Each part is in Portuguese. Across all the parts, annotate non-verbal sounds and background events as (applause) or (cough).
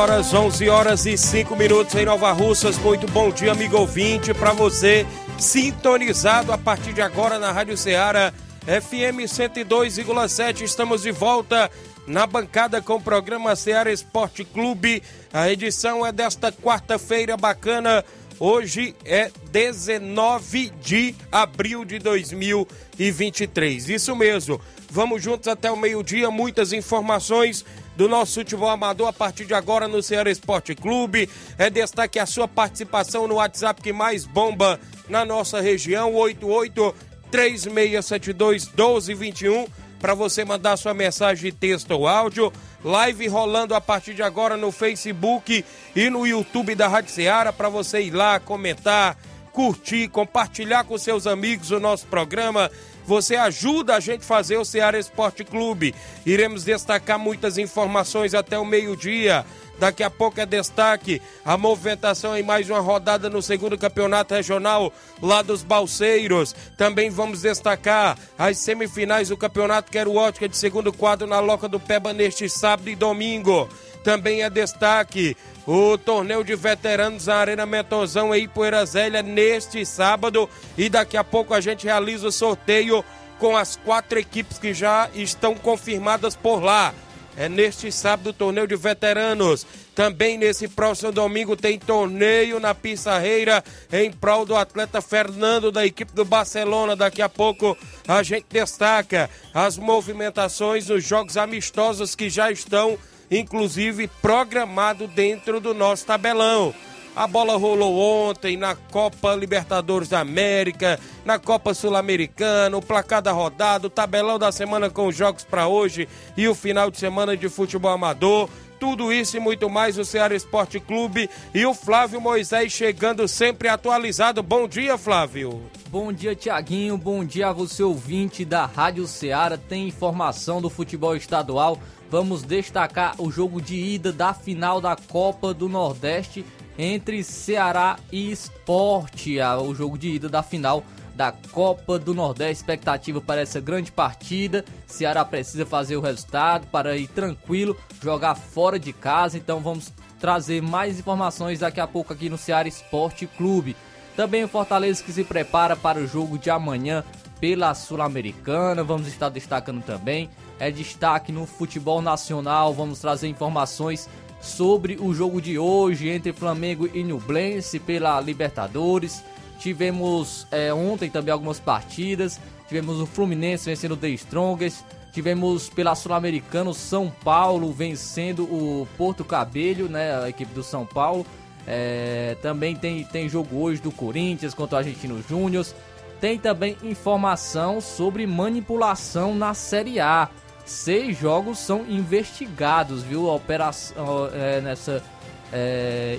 Horas, 11 horas e 5 minutos em Nova Russas. Muito bom dia, amigo ouvinte, para você sintonizado a partir de agora na Rádio Ceará FM 102,7. Estamos de volta na bancada com o programa Ceará Esporte Clube. A edição é desta quarta-feira bacana. Hoje é 19 de abril de 2023. Isso mesmo. Vamos juntos até o meio-dia. Muitas informações do nosso futebol amador a partir de agora no Ceará Esporte Clube. É destaque a sua participação no WhatsApp que mais bomba na nossa região, 88 3672 1221, para você mandar sua mensagem texto ou áudio. Live rolando a partir de agora no Facebook e no YouTube da Rádio Ceará para você ir lá comentar, curtir, compartilhar com seus amigos o nosso programa você ajuda a gente fazer o Ceará Esporte Clube. Iremos destacar muitas informações até o meio-dia. Daqui a pouco é destaque a movimentação em mais uma rodada no segundo campeonato regional lá dos Balseiros. Também vamos destacar as semifinais do campeonato Quero Ótica de segundo quadro na Loca do Peba neste sábado e domingo. Também é destaque o torneio de veteranos na Arena Mentozão em Poeira Zélia neste sábado. E daqui a pouco a gente realiza o sorteio com as quatro equipes que já estão confirmadas por lá. É neste sábado o torneio de veteranos. Também nesse próximo domingo tem torneio na Pissarreira em prol do atleta Fernando da equipe do Barcelona. Daqui a pouco a gente destaca as movimentações nos jogos amistosos que já estão inclusive programado dentro do nosso tabelão. A bola rolou ontem na Copa Libertadores da América, na Copa Sul-Americana, o placar da rodada, o tabelão da semana com os jogos para hoje e o final de semana de futebol amador. Tudo isso e muito mais o Ceará Esporte Clube e o Flávio Moisés chegando sempre atualizado. Bom dia, Flávio. Bom dia, Tiaguinho. Bom dia a você, ouvinte da Rádio Ceará. Tem informação do futebol estadual vamos destacar o jogo de ida da final da Copa do Nordeste entre Ceará e Esporte. O jogo de ida da final da Copa do Nordeste. Expectativa para essa grande partida. Ceará precisa fazer o resultado para ir tranquilo, jogar fora de casa. Então vamos trazer mais informações daqui a pouco aqui no Ceará Esporte Clube. Também o Fortaleza que se prepara para o jogo de amanhã pela Sul-Americana. Vamos estar destacando também é destaque no futebol nacional. Vamos trazer informações sobre o jogo de hoje entre Flamengo e Nublense pela Libertadores. Tivemos é, ontem também algumas partidas. Tivemos o Fluminense vencendo o The Strongest. Tivemos pela Sul-Americana São Paulo vencendo o Porto Cabelho, né, a equipe do São Paulo. É, também tem, tem jogo hoje do Corinthians contra o Argentino Júnior. Tem também informação sobre manipulação na Série A seis jogos são investigados, viu? A operação é, nessa é,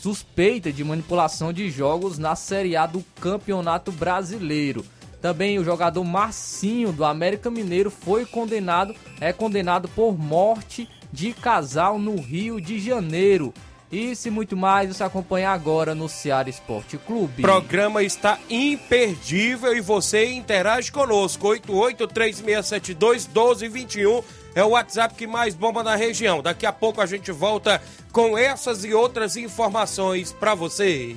suspeita de manipulação de jogos na Série A do Campeonato Brasileiro. Também o jogador Marcinho do América Mineiro foi condenado, é condenado por morte de casal no Rio de Janeiro. Isso e muito mais você acompanha agora no Ceará Esporte Clube. O programa está imperdível e você interage conosco. 8836721221 é o WhatsApp que mais bomba na região. Daqui a pouco a gente volta com essas e outras informações para você.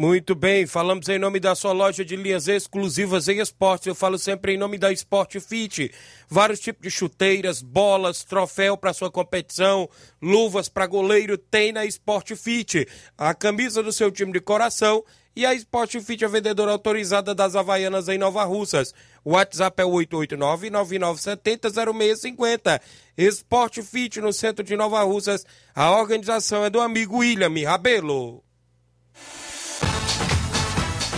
Muito bem, falamos em nome da sua loja de linhas exclusivas em esportes. Eu falo sempre em nome da Sport Fit. Vários tipos de chuteiras, bolas, troféu para sua competição, luvas para goleiro, tem na Sport Fit. A camisa do seu time de coração e a Sport Fit é vendedora autorizada das Havaianas em Nova Russas. O WhatsApp é 889-9970-0650. Sport Fit no centro de Nova Russas. A organização é do amigo William Rabelo.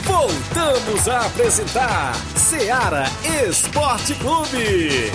Voltamos a apresentar Seara Esporte Clube.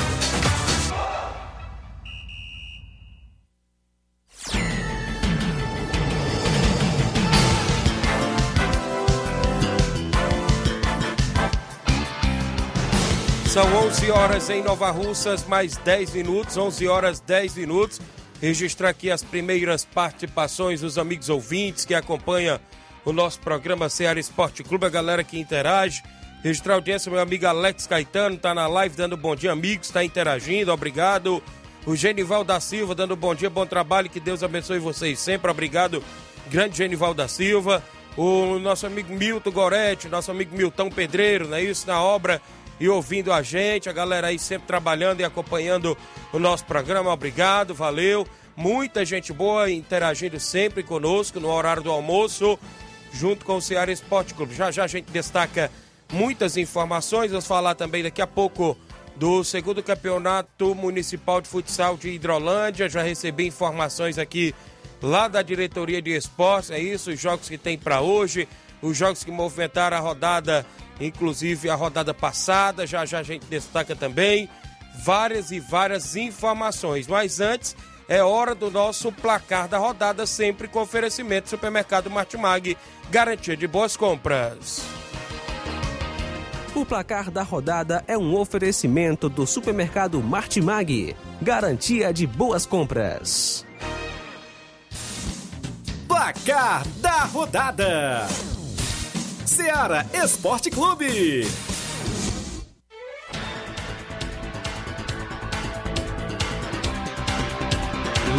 São 11 horas em Nova Russas, mais 10 minutos, 11 horas 10 minutos. Registrar aqui as primeiras participações dos amigos ouvintes que acompanham o nosso programa Ceará Esporte Clube, a galera que interage. Registrar audiência, meu amigo Alex Caetano, tá na live dando bom dia, amigos, está interagindo, obrigado. O Genival da Silva dando bom dia, bom trabalho, que Deus abençoe vocês sempre, obrigado, grande Genival da Silva. O nosso amigo Milton Goretti, nosso amigo Milton Pedreiro, não é isso? Na obra e ouvindo a gente, a galera aí sempre trabalhando e acompanhando o nosso programa, obrigado, valeu. Muita gente boa interagindo sempre conosco no horário do almoço junto com o Ceará Esporte Clube. Já já a gente destaca muitas informações, vamos falar também daqui a pouco do segundo campeonato municipal de futsal de Hidrolândia. Já recebi informações aqui lá da diretoria de esportes, é isso, os jogos que tem para hoje, os jogos que movimentaram a rodada, inclusive a rodada passada, já já a gente destaca também várias e várias informações. Mas antes, é hora do nosso placar da rodada, sempre com oferecimento do supermercado Martimag, garantia de boas compras. O placar da rodada é um oferecimento do supermercado Martimag, garantia de boas compras. Placar da rodada: Seara Esporte Clube.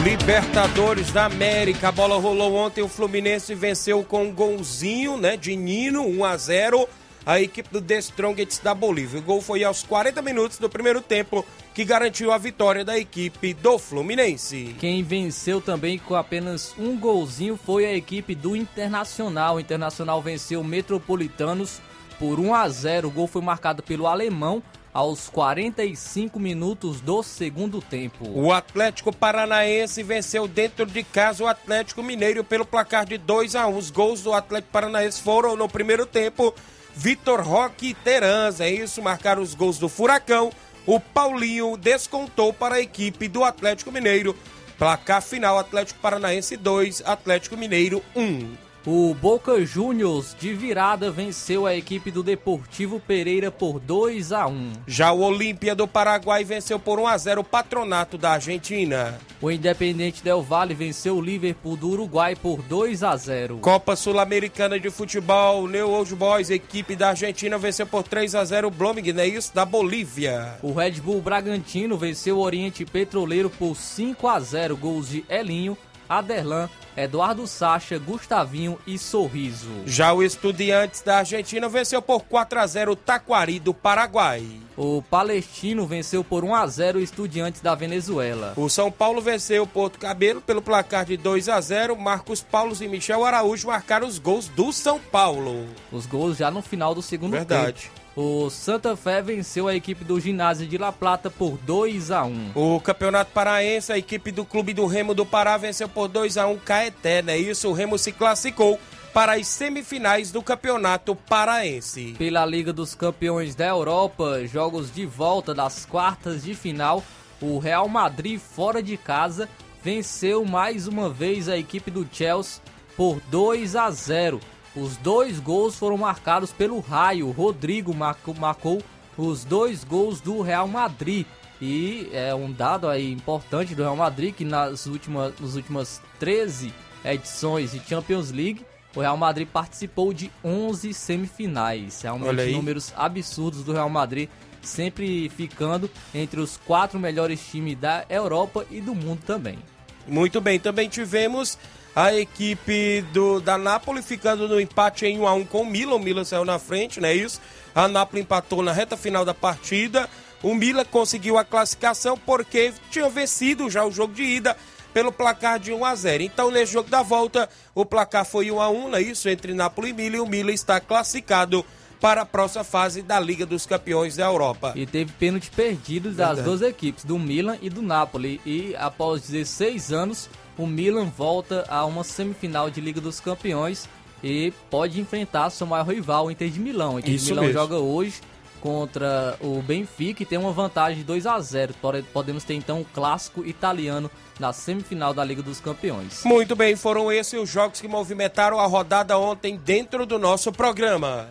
Libertadores da América, a bola rolou ontem, o Fluminense venceu com um golzinho, né, de Nino, 1 a 0 a equipe do The Strongest da Bolívia. O gol foi aos 40 minutos do primeiro tempo, que garantiu a vitória da equipe do Fluminense. Quem venceu também com apenas um golzinho foi a equipe do Internacional. O Internacional venceu o Metropolitanos por 1 a 0. O gol foi marcado pelo alemão aos 45 minutos do segundo tempo. O Atlético Paranaense venceu dentro de casa o Atlético Mineiro pelo placar de 2 a 1. Os gols do Atlético Paranaense foram no primeiro tempo. Vitor Roque e Terans, é isso, marcaram os gols do Furacão. O Paulinho descontou para a equipe do Atlético Mineiro. Placar final: Atlético Paranaense 2, Atlético Mineiro 1. O Boca Juniors de virada venceu a equipe do Deportivo Pereira por 2 a 1. Já o Olímpia do Paraguai venceu por 1 a 0 o Patronato da Argentina. O Independente Del Valle venceu o Liverpool do Uruguai por 2 a 0. Copa Sul-Americana de Futebol, New Old Boys, equipe da Argentina venceu por 3 a 0 o isso, da Bolívia. O Red Bull Bragantino venceu o Oriente Petroleiro por 5 a 0, gols de Elinho, Aderlan, Eduardo Sacha, Gustavinho e Sorriso. Já o Estudiantes da Argentina venceu por 4 a 0 o Taquari do Paraguai. O Palestino venceu por 1 a 0 o Estudiantes da Venezuela. O São Paulo venceu o Porto Cabelo pelo placar de 2 a 0. Marcos Paulo e Michel Araújo marcaram os gols do São Paulo. Os gols já no final do segundo Verdade. tempo. O Santa Fé venceu a equipe do Ginásio de La Plata por 2 a 1. O Campeonato Paraense, a equipe do Clube do Remo do Pará venceu por 2 a 1 Caeté, né? Isso, o Remo se classificou para as semifinais do Campeonato Paraense. Pela Liga dos Campeões da Europa, jogos de volta das quartas de final, o Real Madrid fora de casa venceu mais uma vez a equipe do Chelsea por 2 a 0. Os dois gols foram marcados pelo Raio. Rodrigo marcou, marcou os dois gols do Real Madrid. E é um dado aí importante do Real Madrid que nas últimas, nas últimas 13 edições de Champions League, o Real Madrid participou de 11 semifinais. Realmente números absurdos do Real Madrid, sempre ficando entre os quatro melhores times da Europa e do mundo também. Muito bem, também tivemos a equipe do, da Napoli ficando no empate em 1 a 1 com o Milan. O Milan saiu na frente, não é isso? A Napoli empatou na reta final da partida. O Milan conseguiu a classificação porque tinha vencido já o jogo de ida pelo placar de 1 a 0. Então, nesse jogo da volta, o placar foi 1 a 1, não é isso? Entre Napoli e Milan. E o Milan está classificado para a próxima fase da Liga dos Campeões da Europa. E teve pênalti perdido das Verdade. duas equipes, do Milan e do Napoli. E após 16 anos, o Milan volta a uma semifinal de Liga dos Campeões e pode enfrentar seu maior rival, o Inter de Milão. O Inter Isso de Milão mesmo. joga hoje contra o Benfica e tem uma vantagem de 2 a 0. Podemos ter então o um clássico italiano na semifinal da Liga dos Campeões. Muito bem, foram esses os jogos que movimentaram a rodada ontem dentro do nosso programa.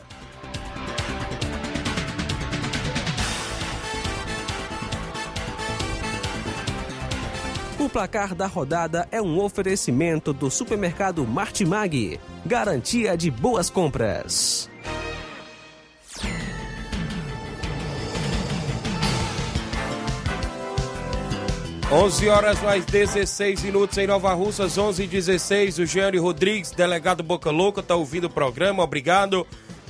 O placar da rodada é um oferecimento do supermercado Martimag. Garantia de boas compras. Onze horas mais 16 minutos em Nova Russas, 11 e 16. O Jeane Rodrigues, delegado Boca Louca, está ouvindo o programa, obrigado.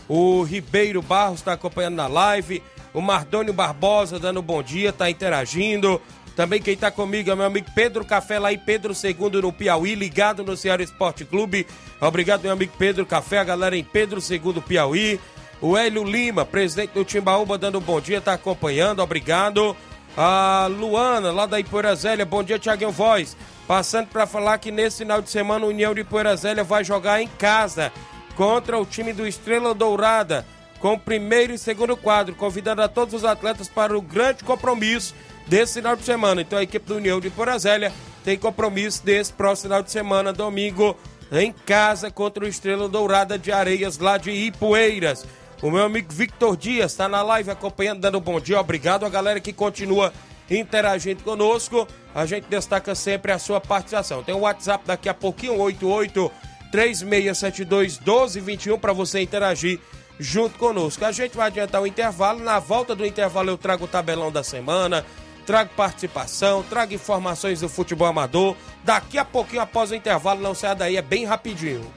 O Ribeiro Barros está acompanhando na live. O Mardônio Barbosa dando bom dia, está interagindo. Também quem está comigo é meu amigo Pedro Café, lá em Pedro II no Piauí, ligado no Ceará Esporte Clube. Obrigado, meu amigo Pedro Café, a galera em Pedro II Piauí. O Hélio Lima, presidente do Timbaúba, dando um bom dia, está acompanhando, obrigado. A Luana, lá da Ipoeira Zélia, bom dia, Tiaguinho Voz. Passando para falar que nesse final de semana o União de Ipoeira Zélia vai jogar em casa contra o time do Estrela Dourada, com o primeiro e segundo quadro, convidando a todos os atletas para o grande compromisso desse final de semana. Então a equipe do União de Porazélia tem compromisso desse próximo final de semana, domingo, em casa contra o Estrela Dourada de Areias, lá de Ipueiras. O meu amigo Victor Dias está na live acompanhando, dando um bom dia. Obrigado a galera que continua interagindo conosco. A gente destaca sempre a sua participação. Tem o um WhatsApp daqui a pouquinho, 88 3672 1221 para você interagir junto conosco. A gente vai adiantar o intervalo. Na volta do intervalo eu trago o tabelão da semana, trago participação, trago informações do futebol amador. Daqui a pouquinho, após o intervalo, não saia daí, é bem rapidinho.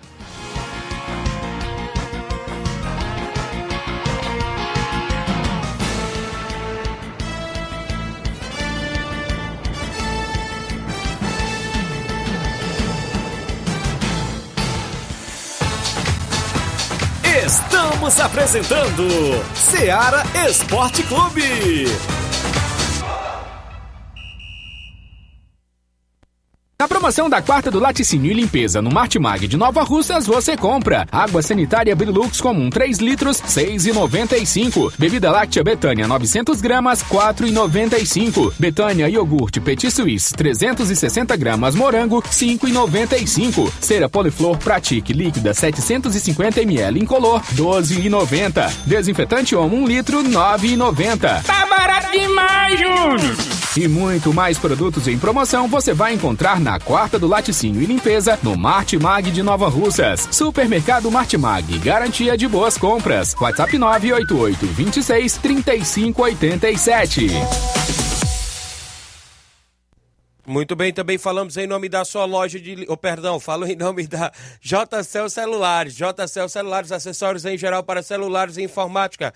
Estamos apresentando Seara Esporte Clube. Na promoção da quarta do laticínio e limpeza no Martimag de Nova Russas, você compra água sanitária Brilux comum 3 litros, 6,95. Bebida láctea Betânia 900 gramas, 4,95. Betânia iogurte Petit Suisse 360 gramas morango, 5,95. Cera Poliflor Pratique líquida 750 ml incolor, 12,90. Desinfetante Omo 1 litro, 9,90. Tá barato demais, Júnior! E muito mais produtos em promoção você vai encontrar na quarta do laticínio e limpeza, no Martimag de Nova Russas. Supermercado Martimag, garantia de boas compras. WhatsApp 988 26 35 87. Muito bem, também falamos em nome da sua loja de. Oh, perdão, falo em nome da JCL Celulares. JCL Celulares, acessórios em geral para celulares e informática.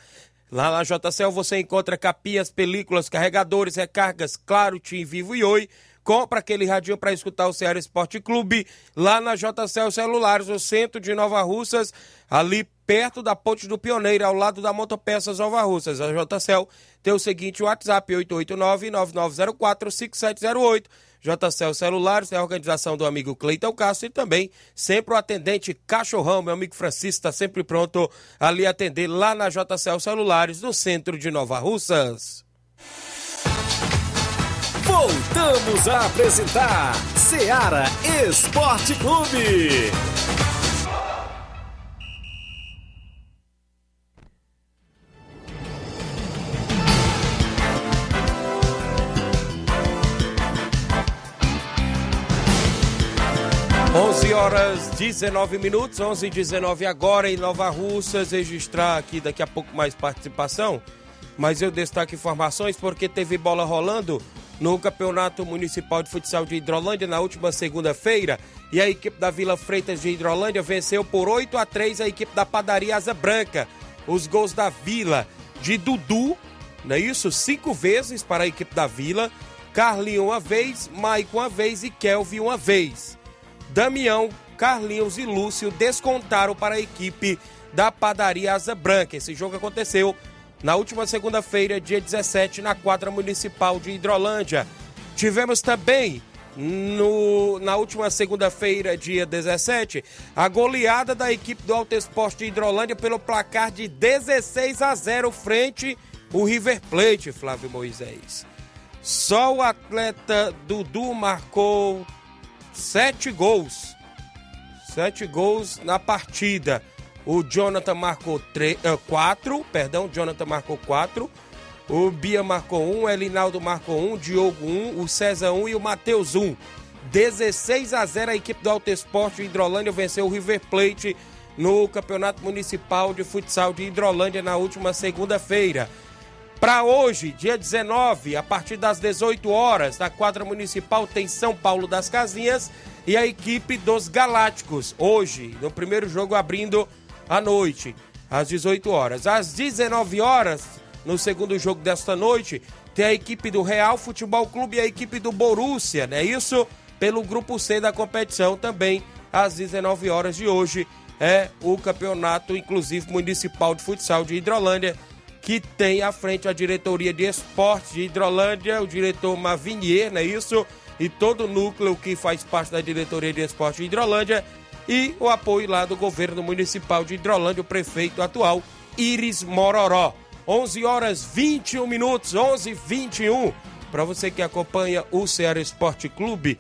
Lá na JCL você encontra capias, películas, carregadores, recargas, claro, Tim Vivo e Oi compra aquele radinho para escutar o Ceará Esporte Clube lá na JCL Celulares, o centro de Nova Russas, ali perto da Ponte do Pioneiro, ao lado da Motopeças Nova Russas. A JCL tem o seguinte WhatsApp, 889-9904-5708. JCL Celulares, tem a organização do amigo Cleiton Castro e também sempre o atendente Cachorrão, meu amigo Francisco, está sempre pronto ali atender lá na JCL Celulares, no centro de Nova Russas. Voltamos a apresentar Seara Esporte Clube. 11 horas 19 minutos, 11 e 19 agora em Nova Russas. Registrar aqui daqui a pouco mais participação, mas eu destaco informações porque teve bola rolando no Campeonato Municipal de Futsal de Hidrolândia na última segunda-feira e a equipe da Vila Freitas de Hidrolândia venceu por 8 a 3 a equipe da Padaria Asa Branca. Os gols da Vila de Dudu, não é isso? Cinco vezes para a equipe da Vila. Carlinho uma vez, Maicon uma vez e Kelvin uma vez. Damião, Carlinhos e Lúcio descontaram para a equipe da Padaria Asa Branca. Esse jogo aconteceu na última segunda-feira, dia 17, na quadra municipal de Hidrolândia. Tivemos também no, na última segunda-feira, dia 17, a goleada da equipe do Alto Esporte de Hidrolândia pelo placar de 16 a 0 frente o River Plate, Flávio Moisés. Só o atleta Dudu marcou sete gols. Sete gols na partida. O Jonathan marcou três, uh, quatro, perdão, Jonathan marcou quatro. O Bia marcou um, o Elinaldo marcou um, o Diogo um, o César um e o Matheus um. 16 a 0 a equipe do Alto Esporte de Hidrolândia venceu o River Plate no Campeonato Municipal de Futsal de Hidrolândia na última segunda-feira. Para hoje, dia 19, a partir das 18 horas, na quadra municipal tem São Paulo das Casinhas e a equipe dos Galácticos. Hoje, no primeiro jogo abrindo à noite, às 18 horas. Às 19 horas, no segundo jogo desta noite, tem a equipe do Real Futebol Clube e a equipe do Borussia, não é isso? Pelo grupo C da competição também, às 19 horas de hoje, é o campeonato, inclusive municipal de futsal de Hidrolândia que tem à frente a diretoria de esportes de Hidrolândia, o diretor Mavinier, não é isso? E todo o núcleo que faz parte da diretoria de esportes de Hidrolândia e o apoio lá do governo municipal de Hidrolândia, o prefeito atual, Iris Mororó. 11 horas 21 minutos, 11 e 21. Para você que acompanha o Ceará Esporte Clube,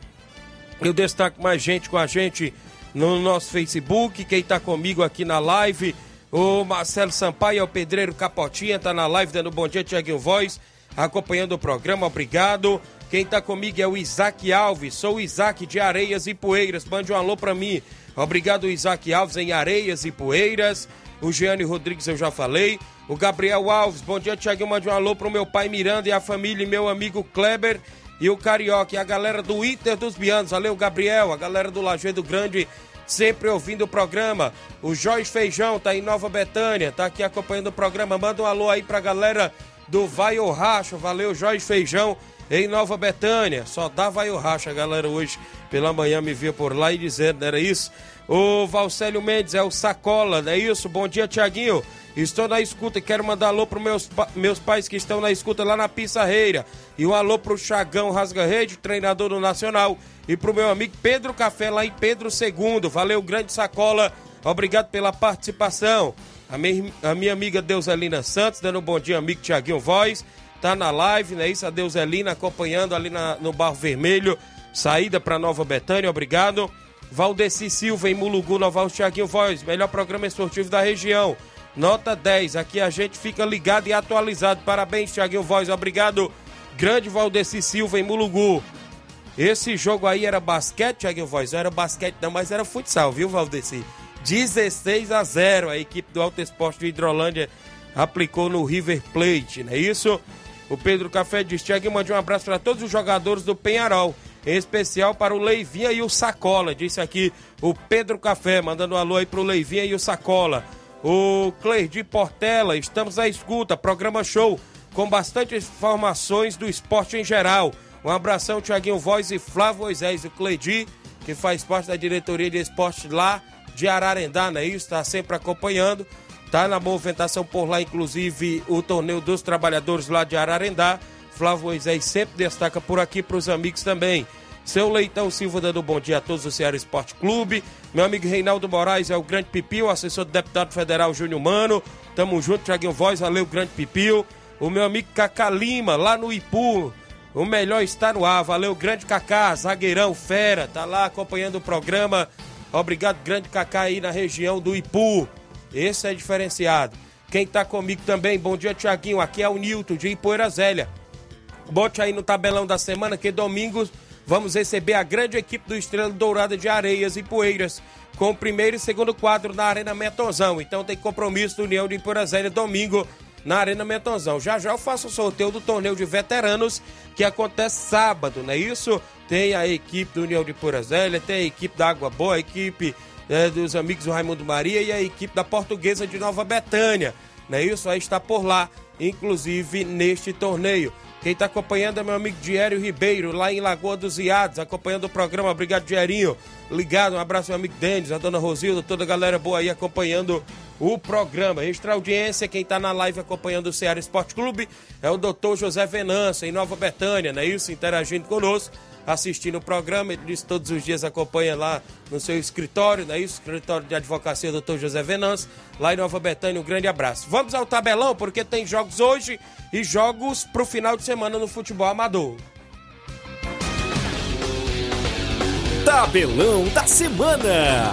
eu destaco mais gente com a gente no nosso Facebook, quem está comigo aqui na live o Marcelo Sampaio é o pedreiro Capotinha, tá na live dando bom dia, Tiaguinho Voz, acompanhando o programa, obrigado. Quem tá comigo é o Isaac Alves, sou o Isaac de Areias e Poeiras, mande um alô pra mim. Obrigado, Isaac Alves, em Areias e Poeiras. O Giane Rodrigues eu já falei. O Gabriel Alves, bom dia, Tiaguinho, mande um alô pro meu pai Miranda e a família e meu amigo Kleber e o Carioca e a galera do Inter dos Bianos. Valeu, Gabriel, a galera do Lajeado Grande sempre ouvindo o programa. O Jorge Feijão tá em Nova Betânia, tá aqui acompanhando o programa. Manda um alô aí pra galera do Vai o Racho. Valeu, Jorge Feijão em Nova Betânia. Só dá Vai o Racho, a galera hoje pela manhã me via por lá e dizendo, não era isso? O Valcélio Mendes é o Sacola, não é isso? Bom dia, Tiaguinho. Estou na escuta e quero mandar alô para meus, meus pais que estão na escuta lá na Pissarreira. E um alô para o Chagão Rasga Rede, treinador do Nacional. E para o meu amigo Pedro Café, lá em Pedro II. Valeu, grande sacola. Obrigado pela participação. A minha, a minha amiga Deuselina Santos, dando um bom dia, amigo Tiaguinho Voz. Tá na live, né? Isso, a Deuselina acompanhando ali na, no Barro Vermelho. Saída para Nova Betânia, obrigado. Valdeci Silva em Mulugu, Nova Tiaguinho Voz, melhor programa esportivo da região. Nota 10. Aqui a gente fica ligado e atualizado. Parabéns, Thiaguinho Voz. Obrigado. Grande Valdeci Silva em Mulugu. Esse jogo aí era basquete, Thiaguinho Voz. Não era basquete, não, mas era futsal, viu, Valdeci? 16 a 0. A equipe do Alto Esporte de Hidrolândia aplicou no River Plate, não é isso? O Pedro Café diz: Thiaguinho, mande um abraço para todos os jogadores do Penharol. Em especial para o Leivinha e o Sacola. Disse aqui o Pedro Café, mandando um alô aí pro Leivinha e o Sacola. O Cleide Portela, estamos à escuta, programa show, com bastante informações do esporte em geral. Um abração, Tiaguinho Voz e Flávio Moisés, o Cleidi, que faz parte da diretoria de esporte lá de Ararendá, não é isso? Está sempre acompanhando. Tá na movimentação por lá, inclusive, o torneio dos trabalhadores lá de Ararendá. Flávio Moisés sempre destaca por aqui para os amigos também. Seu Leitão Silva dando bom dia a todos do Ceará Esporte Clube. Meu amigo Reinaldo Moraes é o Grande Pipio, assessor do deputado federal Júnior Mano. Tamo junto, Thiaguinho Voz, valeu, Grande Pipio. O meu amigo Cacá Lima, lá no Ipu. O melhor está no ar, valeu, Grande Cacá, zagueirão, fera, tá lá acompanhando o programa. Obrigado, Grande Cacá aí na região do Ipu. Esse é diferenciado. Quem tá comigo também, bom dia, Tiaguinho. Aqui é o Nilton de Ipoeira Zélia. Bote aí no tabelão da semana que domingo vamos receber a grande equipe do Estrela Dourada de Areias e Poeiras com o primeiro e segundo quadro na Arena Metonzão. Então tem compromisso do União de Ipoeira Zélia domingo na Arena Metonzão. Já já eu faço o sorteio do torneio de veteranos que acontece sábado, não é isso? Tem a equipe do União de Ipoeira Zélia, tem a equipe da Água Boa, a equipe é, dos amigos do Raimundo Maria e a equipe da Portuguesa de Nova Betânia. Não é isso? Aí está por lá, inclusive neste torneio. Quem está acompanhando é meu amigo Diério Ribeiro, lá em Lagoa dos Iados, acompanhando o programa. Obrigado, Dierinho. Ligado, um abraço, meu amigo Denis, a dona Rosilda, toda a galera boa aí acompanhando o programa. Extra audiência, quem está na live acompanhando o Ceará Esporte Clube é o doutor José Venâncio, em Nova Betânia, não é isso? Interagindo conosco assistindo o programa. Ele disse todos os dias acompanha lá no seu escritório, não é isso? Escritório de Advocacia Dr. José Venâncio, lá em Nova Betânia. Um grande abraço. Vamos ao tabelão, porque tem jogos hoje e jogos para o final de semana no futebol amador. Tabelão da semana.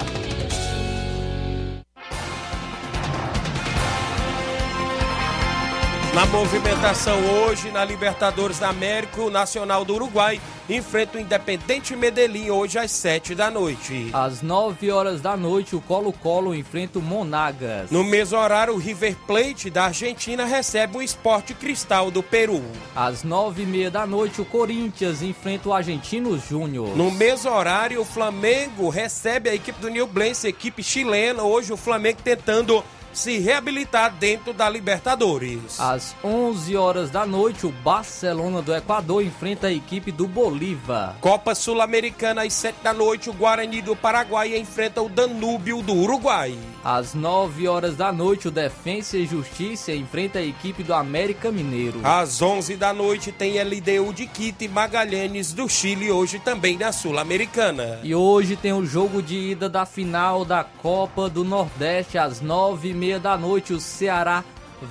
Na movimentação hoje na Libertadores da América, o Nacional do Uruguai enfrenta o Independente Medellín hoje às 7 da noite. Às 9 horas da noite, o Colo-Colo enfrenta o Monagas. No mesmo horário, o River Plate da Argentina recebe o Esporte Cristal do Peru. Às 9 e meia da noite, o Corinthians enfrenta o Argentino Júnior. No mesmo horário, o Flamengo recebe a equipe do New Blense, equipe chilena. Hoje o Flamengo tentando se reabilitar dentro da Libertadores. Às 11 horas da noite, o Barcelona do Equador enfrenta a equipe do Bolívar. Copa Sul-Americana às 7 da noite, o Guarani do Paraguai enfrenta o Danúbio do Uruguai. Às 9 horas da noite, o Defensa e Justiça enfrenta a equipe do América Mineiro. Às 11 da noite tem LDU de Quito e Magalhães do Chile, hoje também na Sul-Americana. E hoje tem o jogo de ida da final da Copa do Nordeste às 9 e meia da noite. O Ceará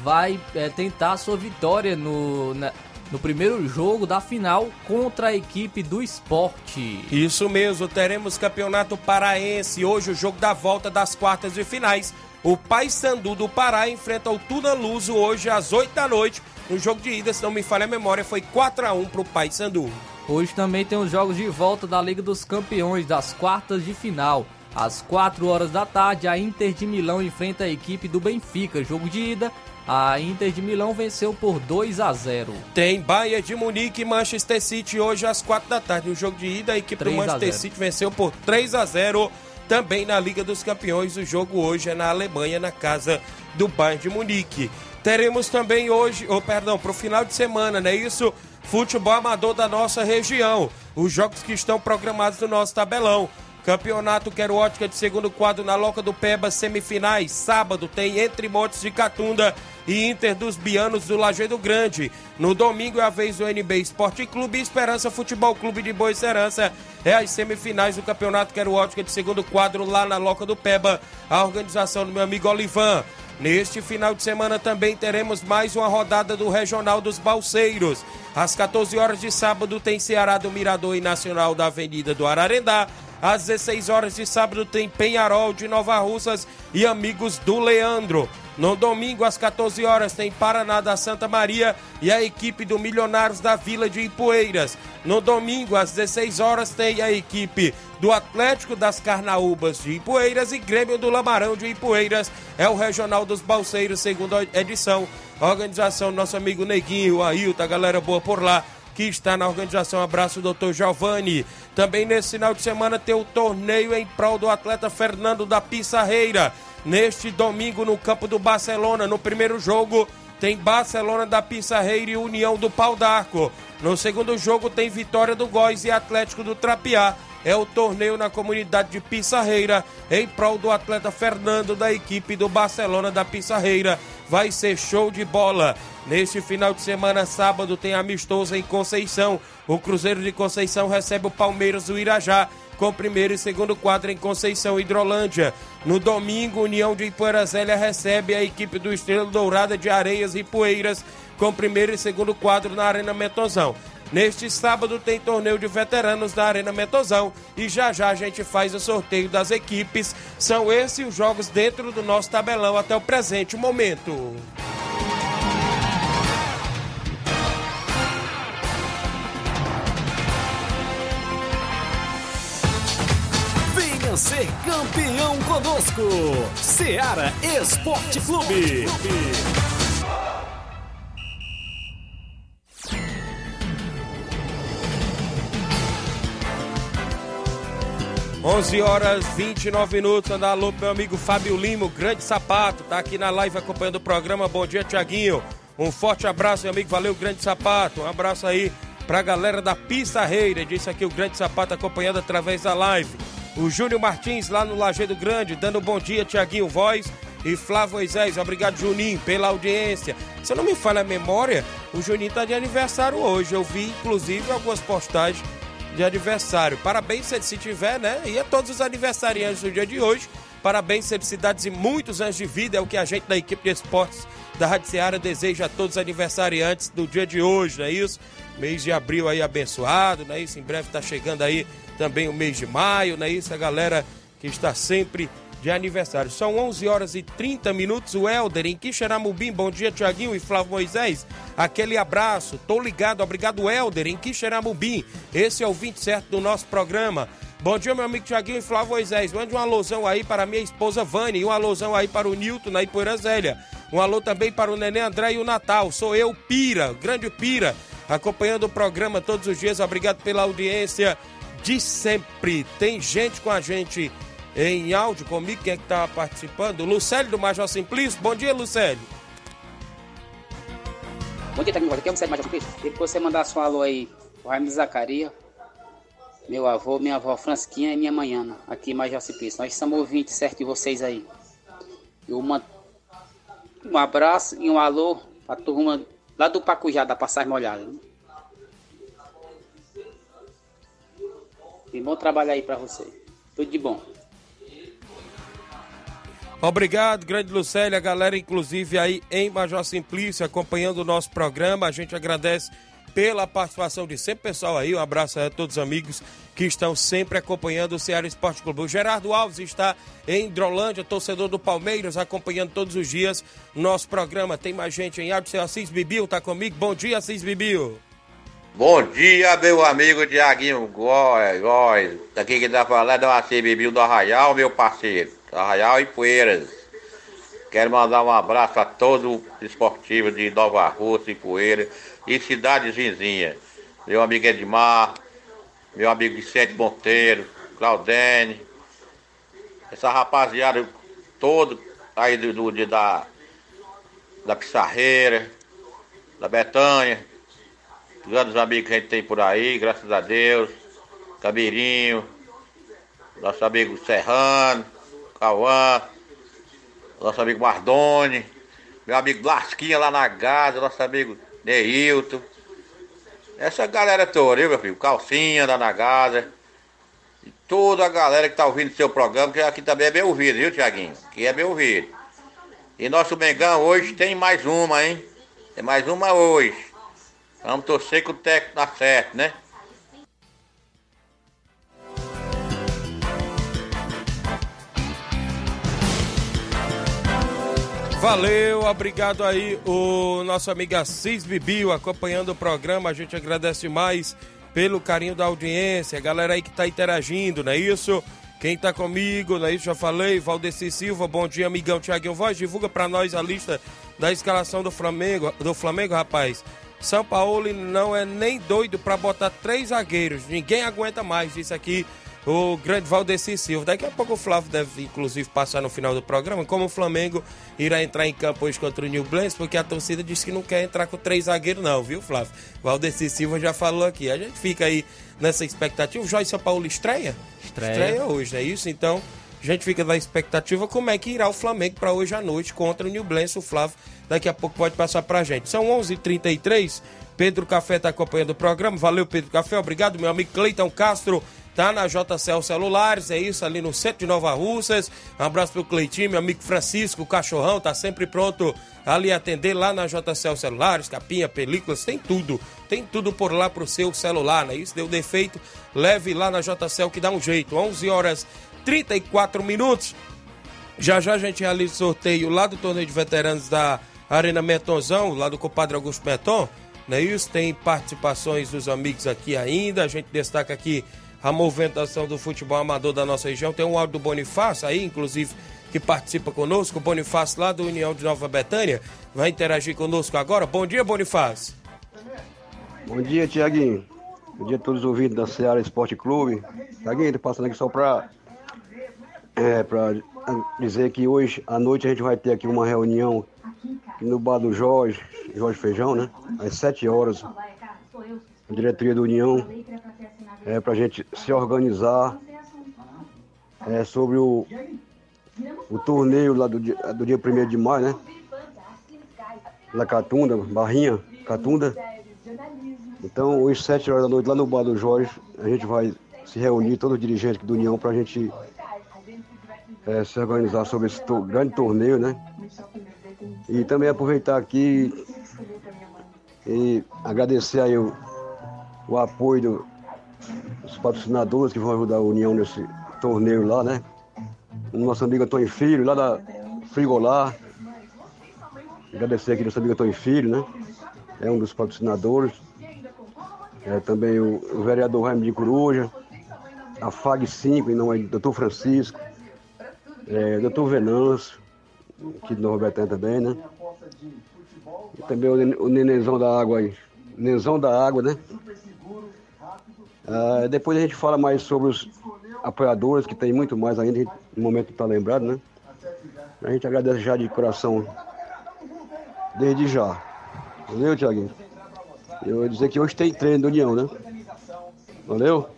vai é, tentar sua vitória no, na, no primeiro jogo da final contra a equipe do esporte. Isso mesmo, teremos campeonato paraense. Hoje o jogo da volta das quartas de finais. O Paysandu do Pará enfrenta o Tuna Luso hoje às 8 da noite. No jogo de ida, se não me falha a memória, foi 4 a 1 para o Paysandu. Hoje também tem os jogos de volta da Liga dos Campeões das quartas de final. Às 4 horas da tarde, a Inter de Milão enfrenta a equipe do Benfica. Jogo de ida, a Inter de Milão venceu por 2 a 0. Tem Bayern de Munique e Manchester City hoje às 4 da tarde. No jogo de ida, a equipe do Manchester City venceu por 3 a 0. Também na Liga dos Campeões, o jogo hoje é na Alemanha, na casa do Bayern de Munique. Teremos também hoje, ou oh, perdão, para o final de semana, não é isso? Futebol amador da nossa região. Os jogos que estão programados no nosso tabelão. Campeonato Quero Ótica de segundo quadro na Loca do Peba, semifinais. Sábado tem Entre Montes de Catunda e Inter dos Bianos do Lajeado Grande. No domingo é a vez do NB Esporte Clube e Esperança Futebol Clube de Boa Serança. É as semifinais do Campeonato Quero Ótica de segundo quadro lá na Loca do Peba. A organização do meu amigo Olivan. Neste final de semana também teremos mais uma rodada do Regional dos Balseiros. Às 14 horas de sábado tem Ceará do Mirador e Nacional da Avenida do Ararendá. Às 16 horas de sábado tem Penharol de Nova Russas e Amigos do Leandro. No domingo, às 14 horas, tem Paraná da Santa Maria e a equipe do Milionários da Vila de Ipueiras. No domingo, às 16 horas, tem a equipe do Atlético das Carnaúbas de Ipueiras e Grêmio do Lamarão de Ipueiras. É o Regional dos Balseiros, segunda edição. organização do nosso amigo Neguinho, Ailton, a galera boa por lá que está na organização. Abraço, doutor Giovanni. Também nesse final de semana tem o torneio em prol do atleta Fernando da Pissarreira. Neste domingo no campo do Barcelona, no primeiro jogo, tem Barcelona da Pissarreira e União do Pau d'Arco. No segundo jogo tem Vitória do Góis e Atlético do Trapiá. é o torneio na comunidade de Pissarreira, em prol do atleta Fernando da equipe do Barcelona da Pissarreira. Vai ser show de bola. Neste final de semana, sábado, tem amistoso em Conceição. O Cruzeiro de Conceição recebe o Palmeiras do Irajá com primeiro e segundo quadro em Conceição Hidrolândia. No domingo, União de Ipoeira Zélia recebe a equipe do Estrela Dourada de Areias e Poeiras com primeiro e segundo quadro na Arena Metozão. Neste sábado tem torneio de veteranos na Arena Metozão e já já a gente faz o sorteio das equipes. São esses os jogos dentro do nosso tabelão até o presente momento. Venha ser campeão conosco. Seara Esporte Clube. 11 horas 29 minutos. Andar alô meu amigo Fábio Lima, o grande sapato, tá aqui na live acompanhando o programa. Bom dia, Tiaguinho. Um forte abraço, meu amigo. Valeu, grande sapato. Um abraço aí pra galera da Pissarreira. Disse aqui o grande sapato acompanhando através da live. O Júnior Martins lá no Lajeado Grande, dando um bom dia, Tiaguinho Voz e Flávio Moisés. Obrigado, Juninho, pela audiência. Se eu não me falha a memória, o Juninho tá de aniversário hoje. Eu vi, inclusive, algumas postagens de aniversário. Parabéns se se tiver, né? E a todos os aniversariantes do dia de hoje. Parabéns, felicidades e muitos anos de vida. É o que a gente da equipe de esportes da Rádio Seara deseja a todos os aniversariantes do dia de hoje, não é isso? Mês de abril aí abençoado, não é isso? Em breve está chegando aí também o mês de maio, não é isso? A galera que está sempre de aniversário. São 11 horas e 30 minutos. O Helder em Quixeramobim. Bom dia, Tiaguinho e Flávio Moisés. Aquele abraço. Tô ligado. Obrigado, Helder em Quixeramobim. Esse é o 27 do nosso programa. Bom dia, meu amigo Tiaguinho e Flávio Moisés. Mande um alusão aí para minha esposa Vani e um alusão aí para o Nilton na Ipoeira Zélia. Um alô também para o Nenê André e o Natal. Sou eu, Pira, grande Pira, acompanhando o programa todos os dias. Obrigado pela audiência de sempre. Tem gente com a gente em áudio comigo, quem é que está participando? Lucélio do Major Simplício. Bom dia, Lucélio. Bom dia, Tecnologia. Aqui é o Lucélio Major Simplício. Depois você mandar sua alô aí, o Raimundo Zacaria, meu avô, minha avó Fransquinha e minha manhã, aqui em Major Simplício. Nós somos ouvintes certo de vocês aí. E uma, um abraço e um alô pra turma lá do Pacujá, da Passagem Molhada. Né? E bom trabalho aí pra você. Tudo de bom. Obrigado, grande Lucélia, galera, inclusive aí em Major Simplício, acompanhando o nosso programa. A gente agradece pela participação de sempre, pessoal aí. Um abraço a todos os amigos que estão sempre acompanhando o Ceará Esporte Clube. O Gerardo Alves está em Hidrolândia, torcedor do Palmeiras, acompanhando todos os dias nosso programa. Tem mais gente em áudio, seu Assis Bibil está comigo. Bom dia, Assis Bibil. Bom dia, meu amigo Diaguinho Góis. Góis. Daqui que tá falando é o Assis Bibil do Arraial, meu parceiro. Arraial e Poeiras. Quero mandar um abraço a todo esportivo de Nova Rússia e Poeira e cidades vizinhas. Meu amigo Edmar, meu amigo Vicente Monteiro, Claudene, essa rapaziada todo aí do, do da, da Pissarreira, da Betanha, grandes amigos que a gente tem por aí, graças a Deus, Camirinho, nosso amigo Serrano, Cauã, nosso amigo Mardoni, meu amigo Lasquinha lá na Gaza, nosso amigo Neilton. Essa galera toda, meu filho? Calcinha lá na Gaza. E toda a galera que tá ouvindo seu programa, que aqui também é bem ouvido, viu, Tiaguinho? Que é bem ouvido. E nosso Mengão hoje tem mais uma, hein? Tem mais uma hoje. Vamos torcer que o técnico dá certo, né? Valeu, obrigado aí o nosso amigo Assis Bibiu acompanhando o programa. A gente agradece mais pelo carinho da audiência, a galera aí que tá interagindo, não é isso? Quem tá comigo, não é isso? Já falei, Valdeci Silva, bom dia, amigão Tiaguinho Voz, divulga para nós a lista da escalação do Flamengo, do Flamengo, rapaz. São Paulo não é nem doido para botar três zagueiros, ninguém aguenta mais, disse aqui o grande Valdeci Silva. Daqui a pouco o Flávio deve, inclusive, passar no final do programa, como o Flamengo irá entrar em campo hoje contra o New Blends, porque a torcida disse que não quer entrar com três zagueiros, não, viu, Flávio? Valdeci Silva já falou aqui. A gente fica aí nessa expectativa. O Joyce Paulo estreia? Estreia. Estreia hoje, não é isso? Então, a gente fica na expectativa como é que irá o Flamengo para hoje à noite contra o New Blends. O Flávio daqui a pouco pode passar pra gente. São 11:33 h 33 Pedro Café está acompanhando o programa. Valeu, Pedro Café. Obrigado, meu amigo Cleiton Castro. Tá na JCL Celulares, é isso, ali no centro de Nova Russas. Um abraço pro Cleitinho, meu amigo Francisco, o cachorrão, tá sempre pronto ali atender lá na JCL Celulares, capinha, películas, tem tudo. Tem tudo por lá pro seu celular, não é isso? Deu defeito, leve lá na JCL que dá um jeito. 11 horas 34 minutos. Já já a gente realiza o sorteio lá do torneio de veteranos da Arena Metonzão, lá do compadre Augusto Meton não é isso? Tem participações dos amigos aqui ainda. A gente destaca aqui a movimentação do futebol amador da nossa região. Tem um áudio do Bonifácio aí, inclusive, que participa conosco. O Bonifácio lá do União de Nova Betânia vai interagir conosco agora. Bom dia, Bonifácio. Bom dia, Tiaguinho. Bom dia a todos os ouvintes da Seara Esporte Clube. Tiaguinho, tô passando aqui só para é, pra dizer que hoje à noite a gente vai ter aqui uma reunião no bar do Jorge, Jorge Feijão, né? Às 7 horas. A diretoria da União é para a gente se organizar é, sobre o, o torneio lá do dia, do dia 1 de maio, né? La Catunda, Barrinha, Catunda. Então, hoje, 7 horas da noite, lá no bar do Jorge, a gente vai se reunir, todos os dirigentes da União, para a gente é, se organizar sobre esse to grande torneio, né? E também aproveitar aqui e agradecer aí o, o apoio do, dos patrocinadores que vão ajudar a União nesse torneio lá, né? O nosso amigo Antônio Filho, lá da Frigolar. Agradecer aqui nosso amigo Antônio Filho, né? É um dos patrocinadores. É, também o, o vereador Raimund de Coruja, a FAG 5, em nome do doutor Francisco, é, doutor Venâncio, aqui Nova Betânia também, né? E também o, nenenzão da água aí. Nenenzão da água, né? Ah, depois a gente fala mais sobre os apoiadores, que tem muito mais ainda, no momento está lembrado, né? A gente agradece já de coração, desde já. Valeu, Tiaguinho? Eu vou dizer que hoje tem treino do União, né? Valeu?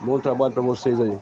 Bom trabalho para vocês aí.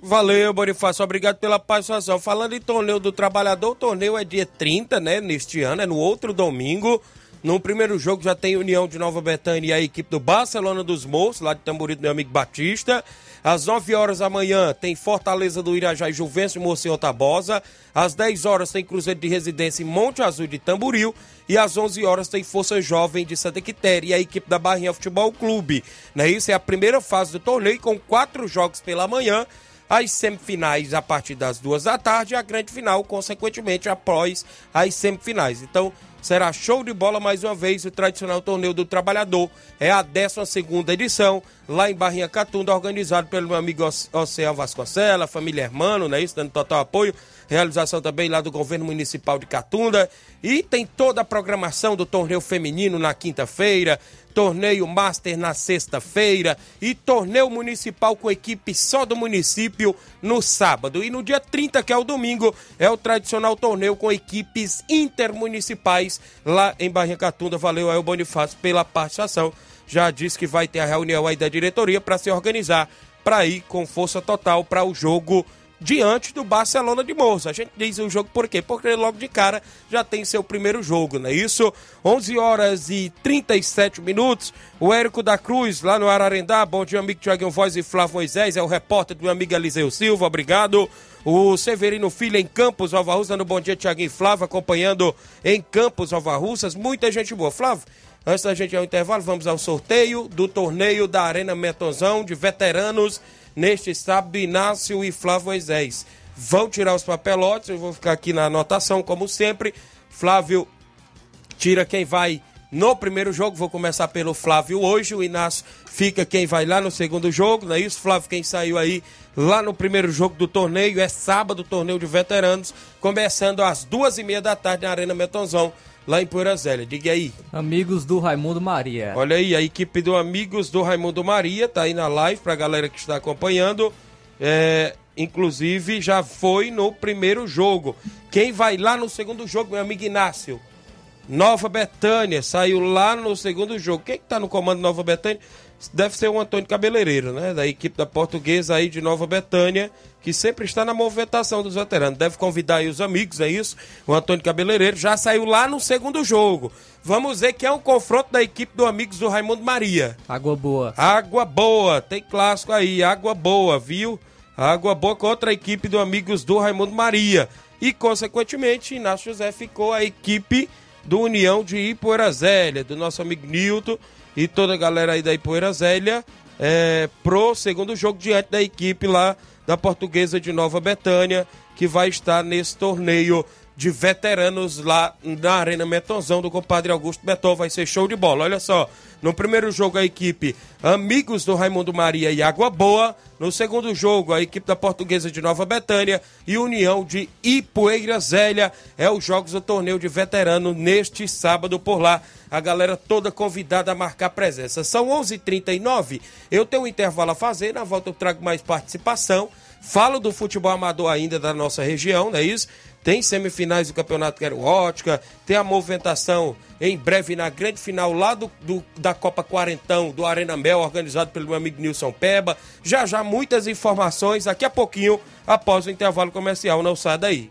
Valeu, Bonifácio. Obrigado pela participação. Falando em torneio do trabalhador, o torneio é dia 30, né? Neste ano, é no outro domingo. No primeiro jogo já tem União de Nova Betânia e a equipe do Barcelona dos Moços, lá de Tambori do meu amigo Batista. Às 9 horas da manhã tem Fortaleza do Irajá e Juvencio Mocinho Tabosa. Às 10 horas tem Cruzeiro de Residência em Monte Azul de Tamboril. E às 11 horas tem Força Jovem de Santa Quitéria e a equipe da Barrinha Futebol Clube. Né? Isso é a primeira fase do torneio com quatro jogos pela manhã as semifinais a partir das duas da tarde e a grande final, consequentemente, após as semifinais. Então, será show de bola mais uma vez o tradicional torneio do trabalhador. É a 12 edição, lá em Barrinha Catunda, organizado pelo meu amigo Oceano Vasconcelos, família Hermano, né? Isso, dando total apoio. Realização também lá do governo municipal de Catunda. E tem toda a programação do torneio feminino na quinta-feira, torneio Master na sexta-feira e torneio municipal com equipe só do município no sábado. E no dia 30, que é o domingo, é o tradicional torneio com equipes intermunicipais lá em Barrinha Catunda. Valeu aí o Bonifácio pela participação. Já disse que vai ter a reunião aí da diretoria para se organizar para ir com força total para o jogo diante do Barcelona de Moça. A gente diz o jogo por quê? Porque logo de cara já tem seu primeiro jogo, não é isso? 11 horas e 37 minutos. O Érico da Cruz, lá no Ararendá. Bom dia, amigo Tiaguinho Voz e Flávio Moisés. É o repórter do meu amigo Eliseu Silva. Obrigado. O Severino Filho em Campos, Nova Russa, no Bom Dia Tiaguinho e Flávio, acompanhando em Campos, Nova Russas. Muita gente boa. Flávio, antes da gente ir ao intervalo, vamos ao sorteio do torneio da Arena Metonzão de veteranos neste sábado, Inácio e Flávio Moisés. Vão tirar os papelotes, eu vou ficar aqui na anotação, como sempre. Flávio tira quem vai no primeiro jogo. Vou começar pelo Flávio hoje. O Inácio fica quem vai lá no segundo jogo, não é isso? Flávio, quem saiu aí lá no primeiro jogo do torneio. É sábado, torneio de veteranos, começando às duas e meia da tarde na Arena Metonzão, lá em Poeira Zélia. Diga aí. Amigos do Raimundo Maria. Olha aí, a equipe do Amigos do Raimundo Maria tá aí na live pra galera que está acompanhando. É, inclusive, já foi no primeiro jogo. Quem vai lá no segundo jogo, meu amigo Inácio? Nova Betânia, saiu lá no segundo jogo. Quem que tá no comando Nova Betânia? Deve ser o Antônio Cabeleireiro, né? Da equipe da Portuguesa aí de Nova Betânia, que sempre está na movimentação dos veteranos. Deve convidar aí os amigos, é isso? O Antônio Cabeleireiro já saiu lá no segundo jogo. Vamos ver que é um confronto da equipe do Amigos do Raimundo Maria. Água boa. Água boa, tem clássico aí, água boa, viu? Água boa contra a equipe do Amigos do Raimundo Maria. E, consequentemente, Inácio José ficou a equipe do União de Ipoeira Zélia, do nosso amigo Nilton e toda a galera aí da Ipoeira Zélia, é, pro segundo jogo diante da equipe lá da Portuguesa de Nova Betânia, que vai estar nesse torneio de veteranos lá na Arena Metonzão do compadre Augusto Beton. Vai ser show de bola. Olha só, no primeiro jogo a equipe Amigos do Raimundo Maria e Água Boa. No segundo jogo a equipe da Portuguesa de Nova Betânia e União de Ipueira Zélia. É os jogos do torneio de veterano neste sábado por lá. A galera toda convidada a marcar presença. São 11:39. h 39 Eu tenho um intervalo a fazer. Na volta eu trago mais participação. Falo do futebol amador ainda da nossa região, não é isso? Tem semifinais do Campeonato Quero Ótica, tem a movimentação em breve na grande final lá do, do, da Copa Quarentão do Arena Mel, organizado pelo meu amigo Nilson Peba. Já já muitas informações, daqui a pouquinho, após o intervalo comercial. Não sai daí.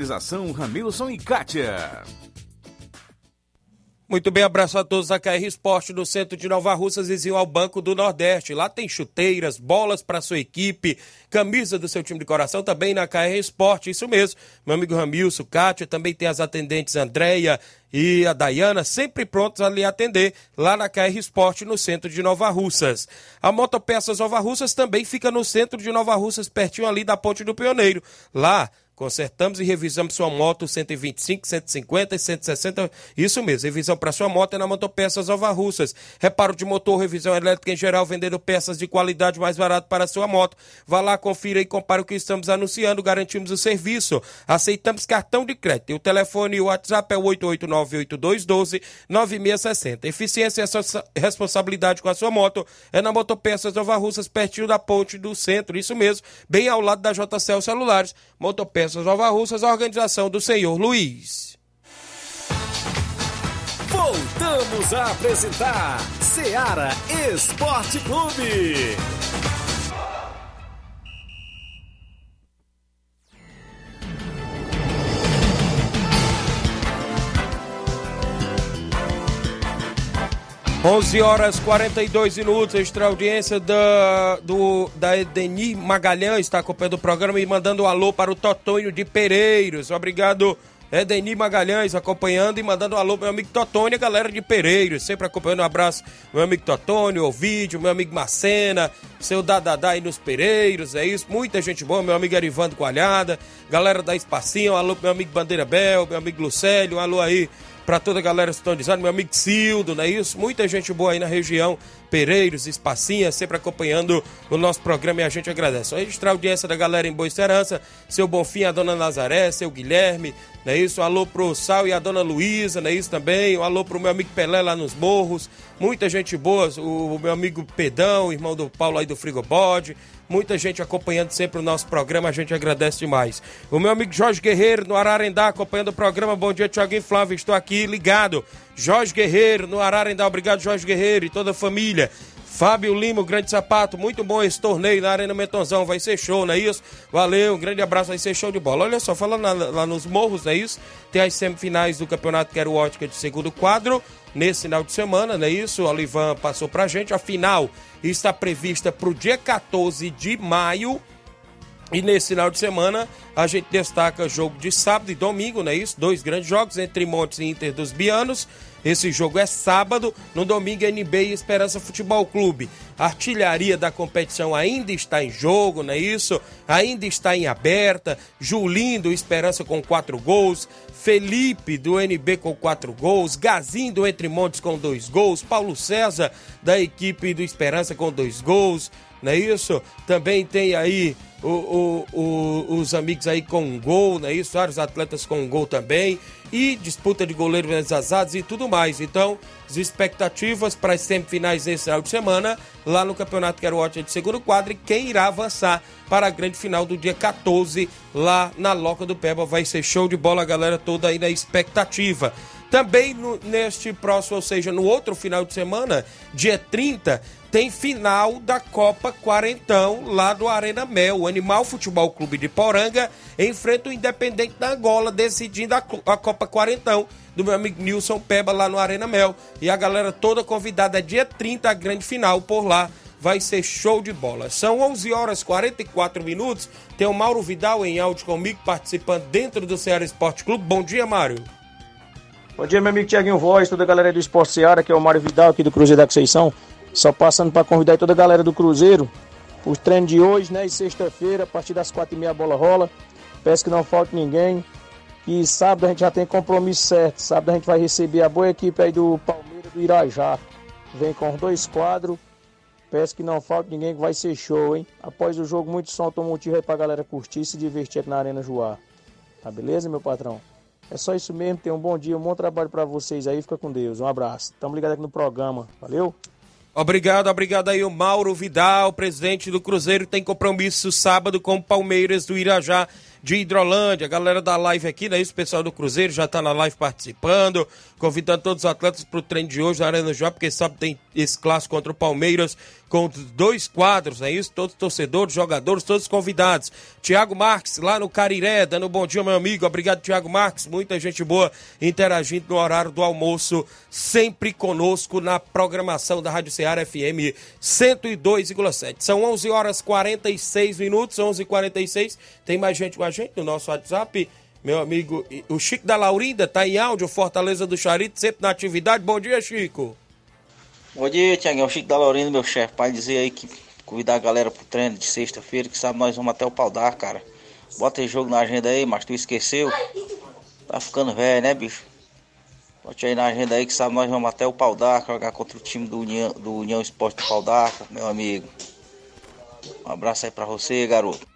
Organização Ramilson e Kátia. Muito bem, abraço a todos da KR Esporte do centro de Nova Russas, vizinho ao Banco do Nordeste. Lá tem chuteiras, bolas para sua equipe, camisa do seu time de coração também na KR Esporte, isso mesmo. Meu amigo Ramilson, Kátia, também tem as atendentes Andréia e a Dayana, sempre prontos a lhe atender lá na KR Esporte, no centro de Nova Russas. A Motopeças Nova Russas também fica no centro de Nova Russas, pertinho ali da Ponte do Pioneiro. Lá Consertamos e revisamos sua moto 125, 150 e 160. Isso mesmo, revisão para sua moto é na Motopeças Nova Russas. Reparo de motor, revisão elétrica em geral, vendendo peças de qualidade mais barato para sua moto. Vá lá, confira e compare o que estamos anunciando. Garantimos o serviço. Aceitamos cartão de crédito. O telefone e o WhatsApp é o 889-8212-9660. Eficiência e responsabilidade com a sua moto é na Motopeças Nova Russas, pertinho da ponte do centro. Isso mesmo, bem ao lado da JCL Celulares. Motopeças Peças Nova Russas, a organização do senhor Luiz. Voltamos a apresentar Seara Esporte Clube. 11 horas 42 minutos, extra audiência da, do, da Edeni Magalhães está acompanhando o programa e mandando um alô para o Totonho de Pereiros. Obrigado, Edeni Magalhães, acompanhando e mandando um alô meu amigo Totônio, a galera de Pereiros, sempre acompanhando. Um abraço, meu amigo Totônio, o vídeo, meu amigo Macena, seu Dadadá aí nos Pereiros, é isso. Muita gente boa, meu amigo Arivando Coalhada, galera da Espacinho, um alô meu amigo Bandeira Bel, meu amigo Lucélio, um alô aí para toda a galera sintonizada, meu amigo Cildo, não é isso? Muita gente boa aí na região, Pereiros, Espacinha, sempre acompanhando o nosso programa e a gente agradece. Registrar a audiência da galera em Boa Esperança, seu Bonfim, a dona Nazaré, seu Guilherme, não é isso? Um alô pro Sal e a dona Luísa, não é isso também? Um alô pro meu amigo Pelé lá nos Morros, muita gente boa, o meu amigo Pedão, irmão do Paulo aí do Frigobode, muita gente acompanhando sempre o nosso programa, a gente agradece demais. O meu amigo Jorge Guerreiro, no Ararendá, acompanhando o programa. Bom dia, Tiaguinho Flávio, estou aqui ligado. Jorge Guerreiro, no Ararendá, obrigado, Jorge Guerreiro e toda a família. Fábio Lima, o grande sapato, muito bom esse torneio na Arena Metonzão, vai ser show, não é isso? Valeu, um grande abraço, vai ser show de bola. Olha só, falando lá, lá nos morros, não é isso? Tem as semifinais do Campeonato Quero Ótica de segundo quadro, nesse final de semana, não é isso? O Olivan passou pra gente, a final está prevista pro dia 14 de maio, e nesse final de semana a gente destaca jogo de sábado e domingo, não é isso? Dois grandes jogos entre Montes e Inter dos Bianos. Esse jogo é sábado, no domingo NB e Esperança Futebol Clube. A artilharia da competição ainda está em jogo, não é isso? Ainda está em aberta. Julinho do Esperança com quatro gols. Felipe do NB com quatro gols. Gazinho do Entre Montes com dois gols. Paulo César da equipe do Esperança com dois gols. Não é isso? Também tem aí o, o, o, os amigos aí com gol, não é isso? Vários atletas com gol também. E disputa de goleiros azados e tudo mais. Então, as expectativas para as semifinais desse final de semana, lá no Campeonato Quero Ótima de segundo quadro, e quem irá avançar para a grande final do dia 14, lá na Loca do Peba. Vai ser show de bola, a galera toda aí na expectativa. Também no, neste próximo, ou seja, no outro final de semana, dia 30, tem final da Copa Quarentão lá do Arena Mel. O Animal Futebol Clube de Poranga enfrenta o Independente da Angola, decidindo a, a Copa Quarentão do meu amigo Nilson Peba lá no Arena Mel. E a galera toda convidada dia 30, a grande final por lá. Vai ser show de bola. São 11 horas 44 minutos. Tem o Mauro Vidal em áudio comigo, participando dentro do Ceará Esporte Clube. Bom dia, Mário. Bom dia, meu amigo Tiaguinho Voz, toda a galera do Esporte Ceará, que é o Mário Vidal aqui do Cruzeiro da Conceição. Só passando para convidar toda a galera do Cruzeiro os treinos de hoje, né? E sexta-feira, a partir das quatro e meia a bola rola. Peço que não falte ninguém. E sábado a gente já tem compromisso certo. Sábado a gente vai receber a boa equipe aí do Palmeiras do Irajá. Vem com dois quadros. Peço que não falte ninguém que vai ser show, hein? Após o jogo, muito som automotivo aí pra galera curtir e se divertir aqui na Arena Joá. Tá beleza, meu patrão? É só isso mesmo. Tenham um bom dia, um bom trabalho para vocês aí. Fica com Deus. Um abraço. Tamo ligado aqui no programa. Valeu? Obrigado, obrigado aí o Mauro Vidal, presidente do Cruzeiro, tem compromisso sábado com o Palmeiras do Irajá de Hidrolândia. A galera da live aqui, né? Isso, o pessoal do Cruzeiro já tá na live participando, convidando todos os atletas pro treino de hoje na Arena Joá, porque sabe tem esse clássico contra o Palmeiras com dois quadros, é isso? Todos torcedores, jogadores, todos convidados. Tiago Marques, lá no Cariré, dando um bom dia, meu amigo. Obrigado, Tiago Marques. Muita gente boa interagindo no horário do almoço, sempre conosco na programação da Rádio Ceará FM 102,7. São 11 horas 46 minutos, 11h46. Tem mais gente com a gente no nosso WhatsApp. Meu amigo, o Chico da Laurinda tá em áudio, Fortaleza do Charito, sempre na atividade. Bom dia, Chico. Bom dia, Tiaguinho. Chico da Laurinda, meu chefe. Pai dizer aí que convidar a galera pro treino de sexta-feira, que sabe nós vamos até o pau dar, cara. Bota aí jogo na agenda aí, mas tu esqueceu. Tá ficando velho, né, bicho? Bote aí na agenda aí que sabe nós vamos até o pau dar, jogar contra o time do União, do União Esporte do Pau d'Arca, meu amigo. Um abraço aí pra você, garoto.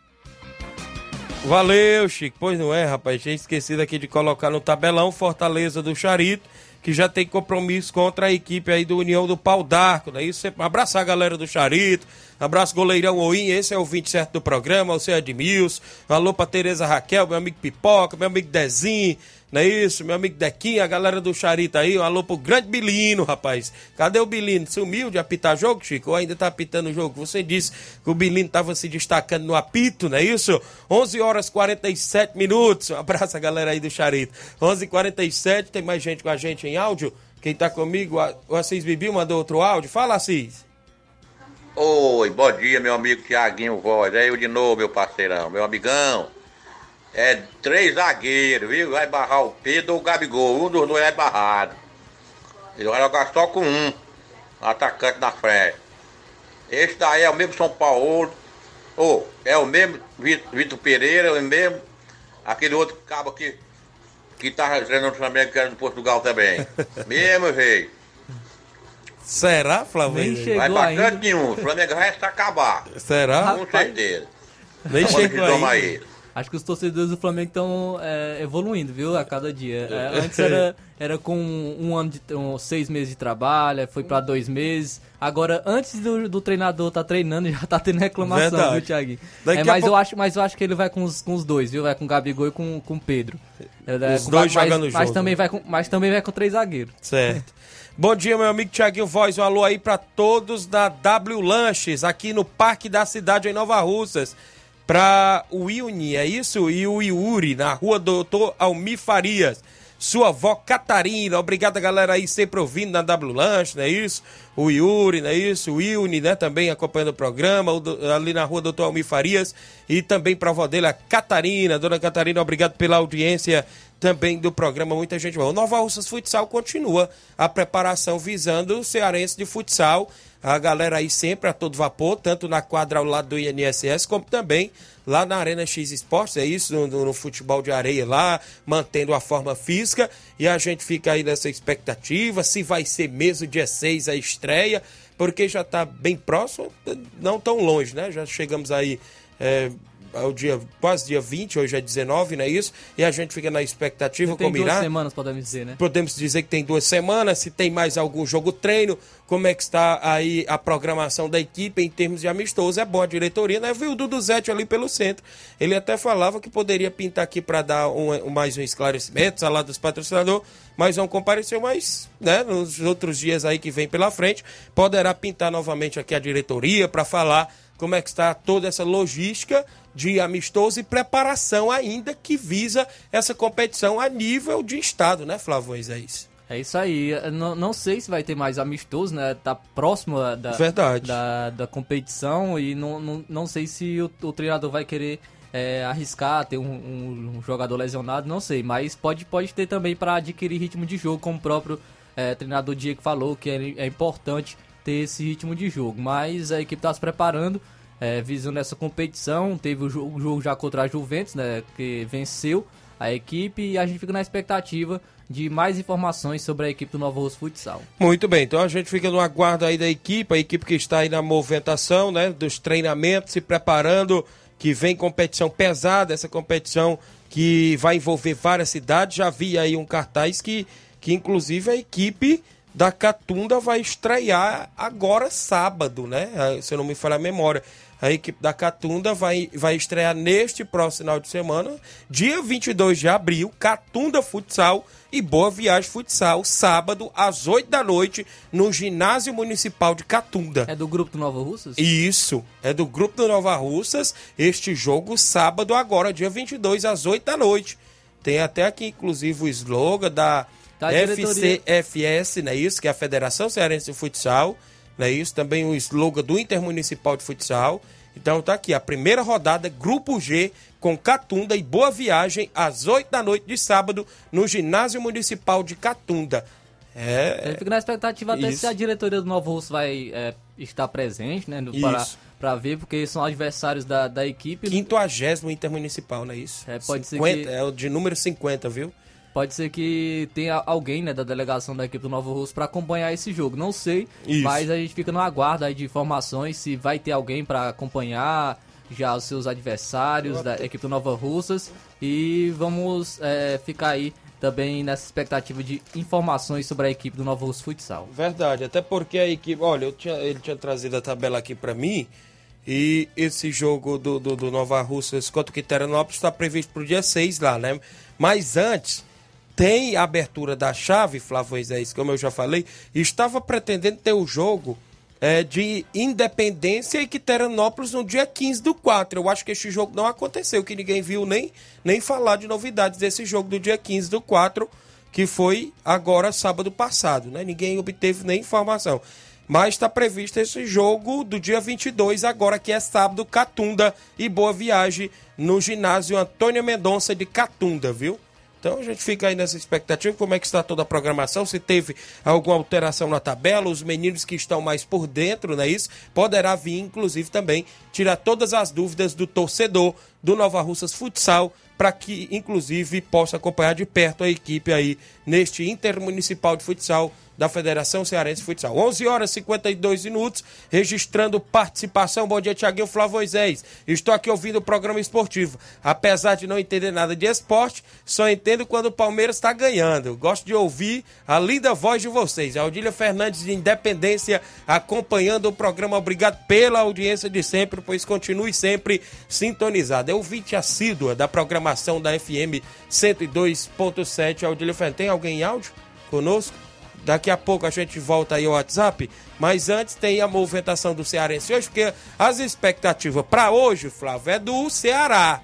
Valeu, Chico. Pois não é, rapaz. Tinha esquecido aqui de colocar no tabelão Fortaleza do Charito, que já tem compromisso contra a equipe aí do União do Pau d'Arco. Né? Isso, abraçar a galera do Charito. Abraço, goleirão Oim. Esse é o 20 certo do programa. O seu Edmilson. Alô pra Tereza Raquel, meu amigo Pipoca, meu amigo Dezinho. Não é isso? Meu amigo Dequinha, a galera do Charita aí, um alô pro grande Bilino, rapaz. Cadê o Bilino? Sumiu de apitar jogo, Chico? Ou ainda tá apitando o jogo? Você disse que o Bilino tava se destacando no apito, não é isso? 11 horas 47 minutos. Um abraço a galera aí do Charita. 11 47 tem mais gente com a gente em áudio? Quem tá comigo, o Assis Bibi mandou outro áudio. Fala, Assis. Oi, bom dia, meu amigo Tiaguinho Voz. É eu de novo, meu parceirão, meu amigão. É três zagueiros, viu? Vai barrar o Pedro ou o Gabigol. Um dos dois é barrado. Ele vai jogar só com um. Atacante na frente. Esse daí é o mesmo São Paulo. Ou oh, é o mesmo Vitor Pereira, é o mesmo. Aquele outro cabo aqui que tá treinando no Flamengo, que era do Portugal também. (laughs) mesmo jeito. Será, Flamengo? Vai bastante nenhum. O Flamengo vai se acabar. Será? Com certeza. Nem chegou aí. aí. Acho que os torcedores do Flamengo estão é, evoluindo, viu, a cada dia. É, antes era, (laughs) era com um ano de um, seis meses de trabalho, foi para dois meses. Agora, antes do, do treinador tá treinando, (laughs) já tá tendo reclamação, Verdade. viu, Thiaguinho? É, mas, pouco- eu acho, mas eu acho que ele vai com os, com os dois, viu? Vai com o Gabigol e com, com o Pedro. É, Os com- dois mas, jogando mas junto, também né? vai com, Mas também vai com três zagueiros. Certo. (laughs) Bom dia, meu amigo Tiaguinho Voz. Um alô aí pra todos da W Lanches, aqui no Parque da Cidade, em Nova Russas. Pra o Iuni, é isso? E o Iuri, na rua Doutor Almi Farias. Sua avó Catarina, obrigada galera aí sempre ouvindo na W Lanche, não é isso? O Yuri, não é isso? O Iuni, né, também acompanhando o programa, ali na rua Doutor Almi Farias. E também pra avó dele, a Catarina. Dona Catarina, obrigado pela audiência também do programa, muita gente boa. O Nova Russas Futsal continua a preparação visando o cearense de futsal. A galera aí sempre a todo vapor, tanto na quadra ao lado do INSS, como também lá na Arena X Esportes, é isso, no, no futebol de areia lá, mantendo a forma física. E a gente fica aí nessa expectativa, se vai ser mesmo dia 6 a estreia, porque já está bem próximo, não tão longe, né? Já chegamos aí. é, ao dia, quase dia 20, hoje é 19, não é isso? E a gente fica na expectativa Tem como duas irá. semanas, podemos dizer, né? Podemos dizer que tem duas semanas, se tem mais algum jogo treino, como é que está aí a programação da equipe em termos de amistoso. É bom a diretoria, né? Viu o Dudu Zete ali pelo centro. Ele até falava que poderia pintar aqui para dar um, mais um esclarecimento, salário dos patrocinadores, mas não compareceu, mas né, nos outros dias aí que vem pela frente, poderá pintar novamente aqui a diretoria para falar como é que está toda essa logística de amistoso e preparação ainda que visa essa competição a nível de estado, né, Flávio Moisés? É isso aí. Não, não sei se vai ter mais amistoso, né? Tá próximo da, Verdade. da, da competição e não, não, não sei se o, o treinador vai querer é, arriscar, ter um, um- um jogador lesionado, não sei. Mas pode, pode ter também para adquirir ritmo de jogo, como o próprio é, treinador Diego falou, que é, é importante ter esse ritmo de jogo. Mas a equipe está se preparando, é, visando essa competição. Teve o jogo, o jogo já contra a Juventus, né? Que venceu a equipe e a gente fica na expectativa de mais informações sobre a equipe do Novo Rosso Futsal. Muito bem, então a gente fica no aguardo aí da equipe, a equipe que está aí na movimentação, né, dos treinamentos, se preparando, que vem competição pesada, essa competição que vai envolver várias cidades. Já vi aí um cartaz que, que inclusive a equipe da Catunda vai estrear agora sábado, né? Ah, Se eu não me falha a memória. A equipe da Catunda vai, vai estrear neste próximo final de semana, dia 22 de abril, Catunda Futsal e Boa Viagem Futsal, sábado, às 8 da noite, no Ginásio Municipal de Catunda. É do grupo do Nova Russas? Isso, é do grupo do Nova Russas. Este jogo, sábado, agora, dia 22, às 8 da noite. Tem até aqui, inclusive, o slogan da Diretoria. FCFS, não é isso? Que é a Federação Cearense de Futsal, não é isso? Também o slogan do Intermunicipal de Futsal. Então tá aqui, a primeira rodada, Grupo G, com Catunda e Boa Viagem, às 8 da noite de sábado, no Ginásio Municipal de Catunda. É, Eu fico na expectativa até Isso. se a diretoria do Novo Russo vai é, estar presente, né? no- Para, para ver, porque são adversários da, da equipe. quinquagésimo Intermunicipal, não é isso? É, pode ser 50, que- É o de número 50, viu? Pode ser que tenha alguém né, da delegação da equipe do Novo Russo para acompanhar esse jogo. Não sei, Isso. mas a gente fica no aguardo aí de informações se vai ter alguém para acompanhar já os seus adversários da equipe do Nova Russas. E vamos é, ficar aí também nessa expectativa de informações sobre a equipe do Novo Russo Futsal. Verdade, até porque a equipe. Olha, tinha, ele tinha trazido a tabela aqui pra mim. E esse jogo do, do, do Nova Russas contra o Quiteranópolis está previsto pro dia 6 lá, né? Mas antes, tem a abertura da chave, Flávio Moisés, como eu já falei, estava pretendendo ter o jogo é, de Independência e Quiteranópolis no dia 15 do 4. Eu acho que esse jogo não aconteceu, que ninguém viu nem, nem falar de novidades desse jogo do dia 15 do 4 que foi agora sábado passado, né? Ninguém obteve nem informação. Mas está previsto esse jogo do dia 22, agora que é sábado, Catunda e Boa Viagem no ginásio Antônio Mendonça de Catunda, viu? Então a gente fica aí nessa expectativa, como é que está toda a programação, se teve alguma alteração na tabela, os meninos que estão mais por dentro, não é isso? Poderá vir, inclusive, também tirar todas as dúvidas do torcedor do Nova Russas Futsal, para que, inclusive, possa acompanhar de perto a equipe aí neste Intermunicipal de Futsal da Federação Cearense de Futsal. 11 horas e 52 minutos, registrando participação. Bom dia, Tiaguinho Flavoisés. Estou aqui ouvindo o programa esportivo. Apesar de não entender nada de esporte, só entendo quando o Palmeiras está ganhando. Gosto de ouvir a linda voz de vocês. Aldília Fernandes de Independência acompanhando o programa. Obrigado pela audiência de sempre, pois continue sempre sintonizado. É ouvinte assídua da programação da FM 102.7. Aldília Fernandes, tem alguém em áudio conosco? Daqui a pouco a gente volta aí ao WhatsApp, mas antes tem a movimentação do Cearense hoje, porque as expectativas para hoje, Flávio, é do Ceará.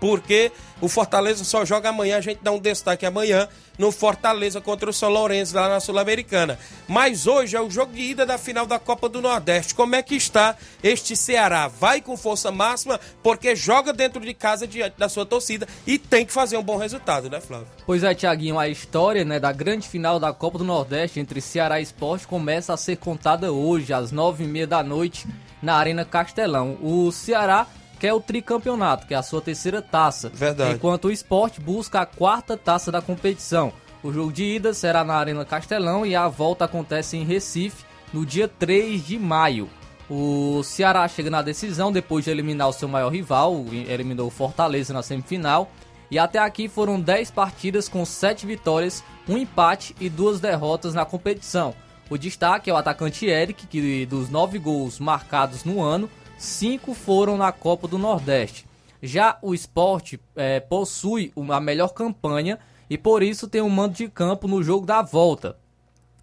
Porque o Fortaleza só joga amanhã, a gente dá um destaque amanhã no Fortaleza contra o São Lourenço lá na Sul-Americana. Mas hoje é o jogo de ida da final da Copa do Nordeste. Como é que está este Ceará? Vai com força máxima porque joga dentro de casa diante da sua torcida e tem que fazer um bom resultado, né, Flávio? Pois é, Tiaguinho, a história né, da grande final da Copa do Nordeste entre Ceará e Esporte começa a ser contada hoje, às nove e meia da noite, na Arena Castelão. O Ceará que é o tricampeonato, que é a sua terceira taça. Verdade. Enquanto o esporte busca a quarta taça da competição. O jogo de ida será na Arena Castelão e a volta acontece em Recife no dia 3 de maio. O Ceará chega na decisão depois de eliminar o seu maior rival, eliminou o Fortaleza na semifinal. E até aqui foram 10 partidas com 7 vitórias, um empate e duas derrotas na competição. O destaque é o atacante Eric, que dos 9 gols marcados no ano, cinco foram na Copa do Nordeste. Já o esporte é, possui a melhor campanha e por isso tem um mando de campo no jogo da volta.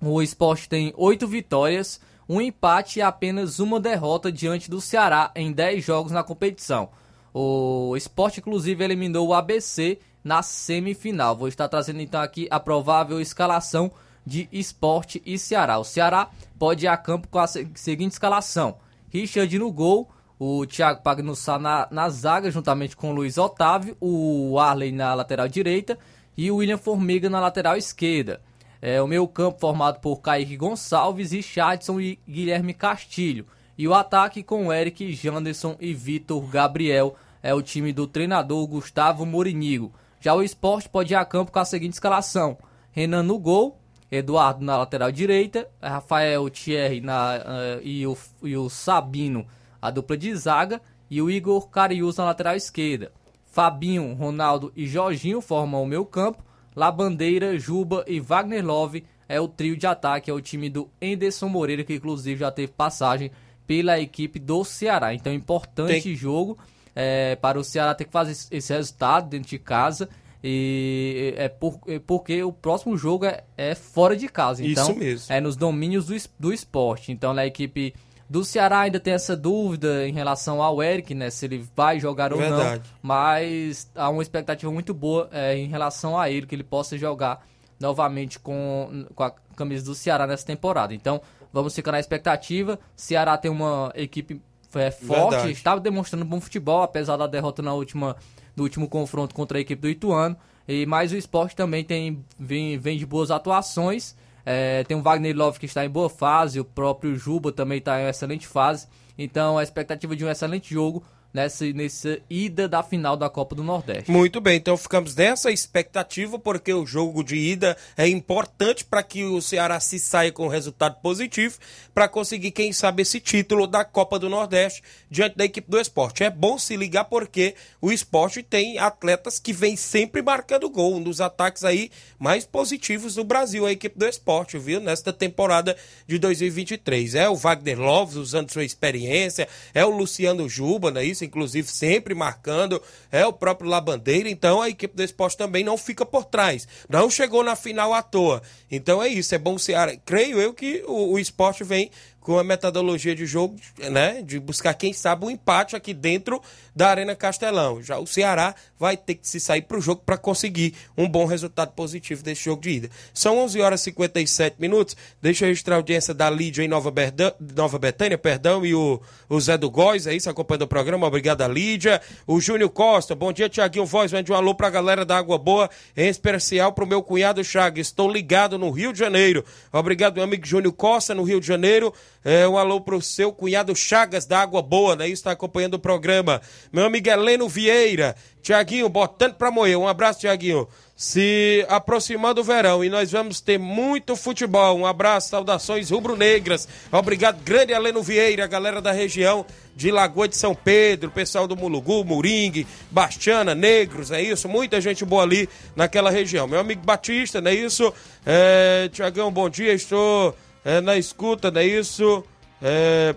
O esporte tem oito vitórias, um empate e apenas uma derrota diante do Ceará em 10 jogos na competição. O esporte, inclusive, eliminou o ABC na semifinal. Vou estar trazendo então aqui a provável escalação de esporte e Ceará. O Ceará pode ir a campo com a seguinte escalação: Richard no gol, o Thiago Pagnussá na, na zaga, juntamente com o Luiz Otávio, o Arley na lateral direita e o William Formiga na lateral esquerda. É, o meio campo formado por Kaique Gonçalves, Richardson e Guilherme Castilho. E o ataque com Eric, Janderson e Vitor Gabriel é o time do treinador Gustavo Morinigo. Já o esporte pode ir a campo com a seguinte escalação: Renan no gol, Eduardo na lateral direita, Rafael Thierry na, uh, e, o, e o Sabino, a dupla de zaga, e o Igor Carius na lateral esquerda. Fabinho, Ronaldo e Jorginho formam o meio campo. Labandeira, Juba e Wagner Love é o trio de ataque, é o time do Enderson Moreira, que inclusive já teve passagem pela equipe do Ceará. Então, importante Tem... jogo é, para o Ceará ter que fazer esse resultado dentro de casa. E é, por, é porque o próximo jogo é, é, fora de casa. Então, Isso mesmo. É nos domínios do, do esporte. Então, a equipe do Ceará ainda tem essa dúvida em relação ao Eric, né? Se ele vai jogar ou Verdade. não. Mas há uma expectativa muito boa é, em relação a ele, que ele possa jogar novamente com, com a camisa do Ceará nessa temporada. Então, vamos ficar na expectativa. Ceará tem uma equipe é, forte, estava demonstrando bom futebol, apesar da derrota na última, no último confronto contra a equipe do Ituano. E, mas o esporte também tem, vem, vem de boas atuações. É, tem o Wagner Love que está em boa fase, o próprio Juba também está em excelente fase. Então a expectativa de um excelente jogo nessa, nessa ida da final da Copa do Nordeste. Muito bem, então ficamos nessa expectativa, porque o jogo de ida é importante para que o Ceará se saia com resultado positivo, para conseguir, quem sabe, esse título da Copa do Nordeste diante da equipe do esporte. É bom se ligar porque o esporte tem atletas que vêm sempre marcando gol, um dos ataques aí mais positivos do Brasil, a equipe do esporte, viu? Nesta temporada de 2023. É o Wagner Love usando sua experiência, é o Luciano Juba, não é isso? Inclusive sempre marcando, é o próprio Labandeira, então a equipe do esporte também não fica por trás, não chegou na final à toa. Então é isso, é bom ser. Creio eu que o, o esporte vem com a metodologia de jogo, né, de buscar quem sabe um empate aqui dentro da Arena Castelão. Já o Ceará vai ter que se sair para o jogo para conseguir um bom resultado positivo desse jogo de ida. São 11 horas e 57 minutos. Deixa eu registrar a audiência da Lídia em Nova, Berdã, Nova Betânia, perdão, e o, o Zé do Góis, é isso, acompanhando o programa. Obrigado, Lídia. O Júnior Costa, bom dia, Tiaguinho Voz, mande um alô para a galera da Água Boa, em especial para o meu cunhado Chagas. Estou ligado no Rio de Janeiro. Obrigado, meu amigo Júnior Costa, no Rio de Janeiro É, um alô pro seu cunhado Chagas da Água Boa, né? Está acompanhando o programa. Meu amigo Heleno Vieira. Tiaguinho, botando pra moer. Um abraço, Tiaguinho. Se aproximando o verão e nós vamos ter muito futebol. Um abraço, saudações rubro-negras. Obrigado, grande Heleno Vieira, galera da região de Lagoa de São Pedro, pessoal do Mulugu, Moringue, Bastiana, Negros, é isso? Muita gente boa ali naquela região. Meu amigo Batista, não é isso? É, Tiagão, bom dia, estou é, na escuta, não é isso? É,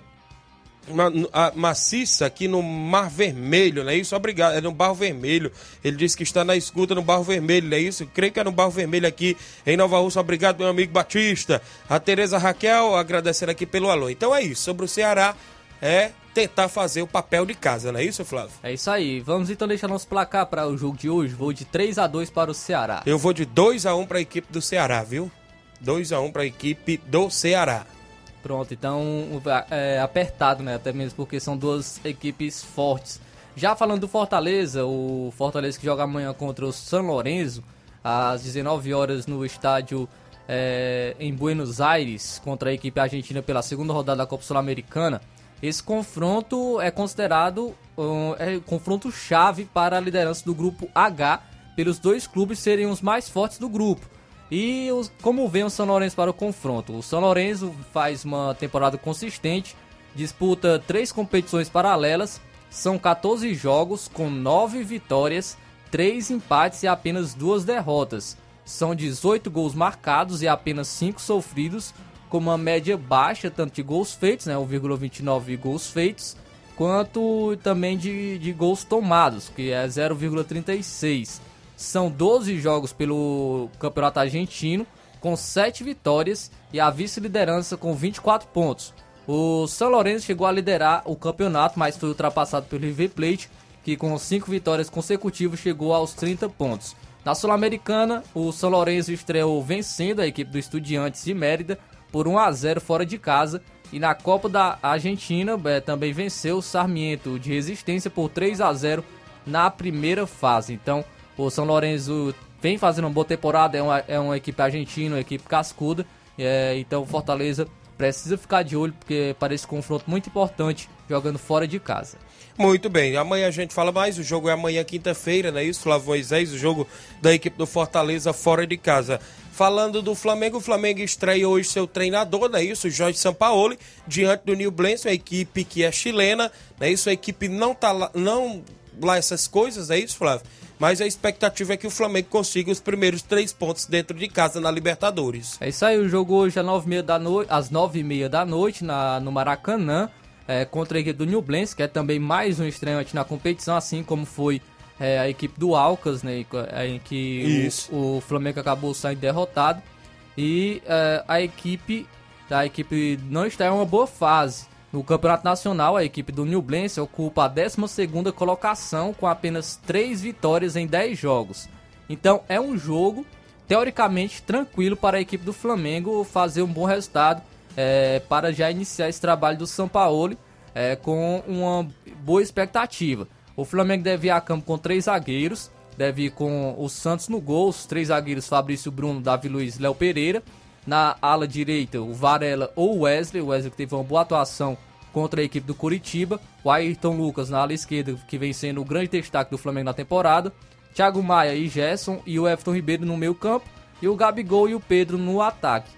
ma, a, maciça aqui no Mar Vermelho, não é isso? Obrigado, é no Barro Vermelho. Ele disse que está na escuta no Barro Vermelho, não é isso? creio que é no Barro Vermelho aqui em Nova Rússia. Obrigado, meu amigo Batista. A Tereza Raquel agradecendo aqui pelo alô. Então é isso, sobre o Ceará é tentar fazer o papel de casa, não é isso, Flávio? É isso aí. Vamos então deixar nosso placar para o jogo de hoje. Vou de 3 a 2 para o Ceará. Eu vou de 2 a 1 para a equipe do Ceará, viu? 2 a 1 para a equipe do Ceará. Pronto, então é apertado, né? Até mesmo porque são duas equipes fortes. Já falando do Fortaleza, o Fortaleza que joga amanhã contra o São Lourenço, às 19 horas no estádio é, em Buenos Aires, contra a equipe argentina pela segunda rodada da Copa Sul-Americana. Esse confronto é considerado um é, confronto chave para a liderança do grupo H, pelos dois clubes serem os mais fortes do grupo. E os, como vem o São Lourenço para o confronto? O São Lourenço faz uma temporada consistente, disputa três competições paralelas, são 14 jogos com 9 vitórias, 3 empates e apenas 2 derrotas. São 18 gols marcados e apenas 5 sofridos, com uma média baixa tanto de gols feitos, né, 1,29 gols feitos, quanto também de, de gols tomados, que é 0,36. São 12 jogos pelo Campeonato Argentino, com 7 vitórias e a vice-liderança com 24 pontos. O São Lourenço chegou a liderar o campeonato, mas foi ultrapassado pelo River Plate, que com 5 vitórias consecutivas chegou aos 30 pontos. Na Sul-Americana, o São Lourenço estreou vencendo a equipe do Estudiantes de Mérida por 1 a 0 fora de casa. E na Copa da Argentina é, também venceu o Sarmiento de Resistência por 3 a 0 na primeira fase. Então, o São Lourenço vem fazendo uma boa temporada, é uma, é uma equipe argentina, uma equipe cascuda. É, então Fortaleza precisa ficar de olho, porque parece um confronto muito importante jogando fora de casa. Muito bem, amanhã a gente fala mais. O jogo é amanhã, quinta-feira, não é isso, Flávio Moisés? O jogo da equipe do Fortaleza fora de casa. Falando do Flamengo, o Flamengo estreia hoje seu treinador, não é isso? Jorge Sampaoli, diante do New Blends, uma equipe que é chilena, não é isso? A equipe não tá lá, não lá essas coisas, é isso, Flávio? Mas a expectativa é que o Flamengo consiga os primeiros três pontos dentro de casa na Libertadores. É isso aí, o jogo hoje às nove, da noite, às nove e meia da noite na, no Maracanã, é, contra a equipe do Nublense, que é também mais um estreante na competição, assim como foi é, a equipe do Alcas, né, em que o, o, Flamengo acabou saindo derrotado. E é, a equipe a equipe não está em uma boa fase. No Campeonato Nacional, a equipe do Nublense ocupa a 12ª colocação com apenas 3 vitórias em 10 jogos. Então é um jogo teoricamente tranquilo para a equipe do Flamengo fazer um bom resultado é, para já iniciar esse trabalho do São Paulo é, com uma boa expectativa. O Flamengo deve ir a campo com três zagueiros, deve ir com o Santos no gol, os três zagueiros Fabrício Bruno, Davi Luiz Léo Pereira. Na ala direita, o Varela ou o Wesley. O Wesley que teve uma boa atuação contra a equipe do Curitiba. O Ayrton Lucas na ala esquerda, que vem sendo o grande destaque do Flamengo na temporada. Thiago Maia e Gerson e o Everton Ribeiro no meio campo. E o Gabigol e o Pedro no ataque.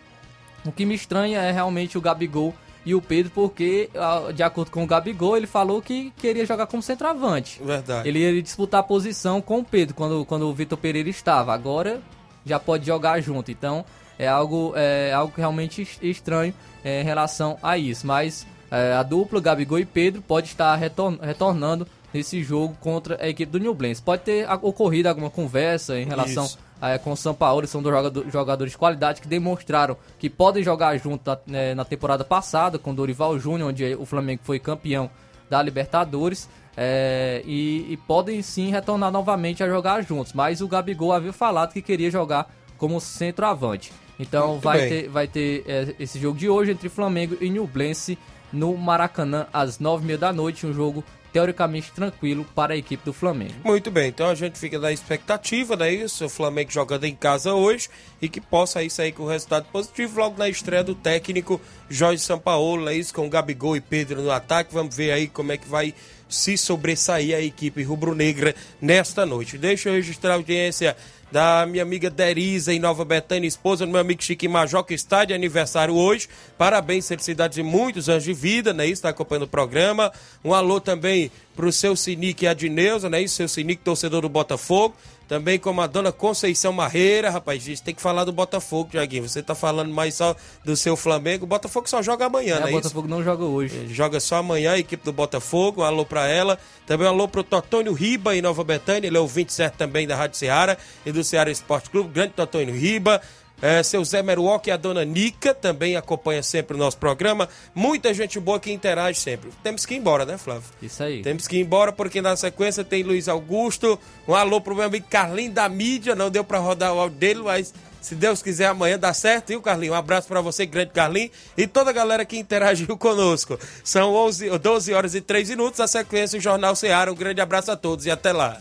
O que me estranha é realmente o Gabigol e o Pedro, porque, de acordo com o Gabigol, ele falou que queria jogar como centroavante. Verdade. Ele ia disputar a posição com o Pedro quando, quando o Vitor Pereira estava. Agora já pode jogar junto. Então, é algo, é, algo realmente estranho é, em relação a isso. Mas é, a dupla, Gabigol e Pedro, pode estar retorn retornando nesse jogo contra a equipe do Newblense. Pode ter ocorrido alguma conversa em relação é, com o São Paulo, são dois jogador, jogadores de qualidade que demonstraram que podem jogar junto na, né, na temporada passada com Dorival Júnior, onde o Flamengo foi campeão da Libertadores. É, e, e, podem sim retornar novamente a jogar juntos. Mas o Gabigol havia falado que queria jogar como centroavante. Então vai ter, vai ter é, esse jogo de hoje entre Flamengo e Nublense no Maracanã às nove e meia da noite, um jogo teoricamente tranquilo para a equipe do Flamengo. Muito bem, então a gente fica na expectativa, né? Isso, o Flamengo jogando em casa hoje e que possa aí sair com resultado positivo logo na estreia do técnico Jorge Sampaolo, é isso, com Gabigol e Pedro no ataque. Vamos ver aí como é que vai se sobressair a equipe rubro-negra nesta noite. Deixa eu registrar a audiência da minha amiga Derisa em Nova Betânia, esposa do meu amigo Chique Major, que está de aniversário hoje. Parabéns, felicidades e muitos anos de vida, né? Está acompanhando o programa. Um alô também para o seu Sinique e né? Isso, seu Sinique, torcedor do Botafogo. Também como a dona Conceição Marreira, rapaz, gente tem que falar do Botafogo, Tiaguinho. Você tá falando mais só do seu Flamengo. O Botafogo só joga amanhã, é, né? O Botafogo isso? não joga hoje. Ele joga só amanhã, a equipe do Botafogo. Um alô pra ela. Também um alô pro Totônio Riba em Nova Betânia. Ele é o 27 também da Rádio Ceará e do Ceará Esporte Clube. Grande Totônio Riba. É, seu Zé Meruoc e a dona Nica também acompanha sempre o nosso programa. Muita gente boa que interage sempre. Temos que ir embora, né, Flávio? Isso aí. Temos que ir embora porque na sequência tem Luiz Augusto. Um alô pro meu amigo Carlinho da mídia. Não deu para rodar o áudio dele, mas se Deus quiser amanhã dá certo, viu, Carlinho? Um abraço para você, grande Carlinho, e toda a galera que interagiu conosco. São 11, 12 horas e 3 minutos. A sequência o Jornal Ceará. Um grande abraço a todos e até lá.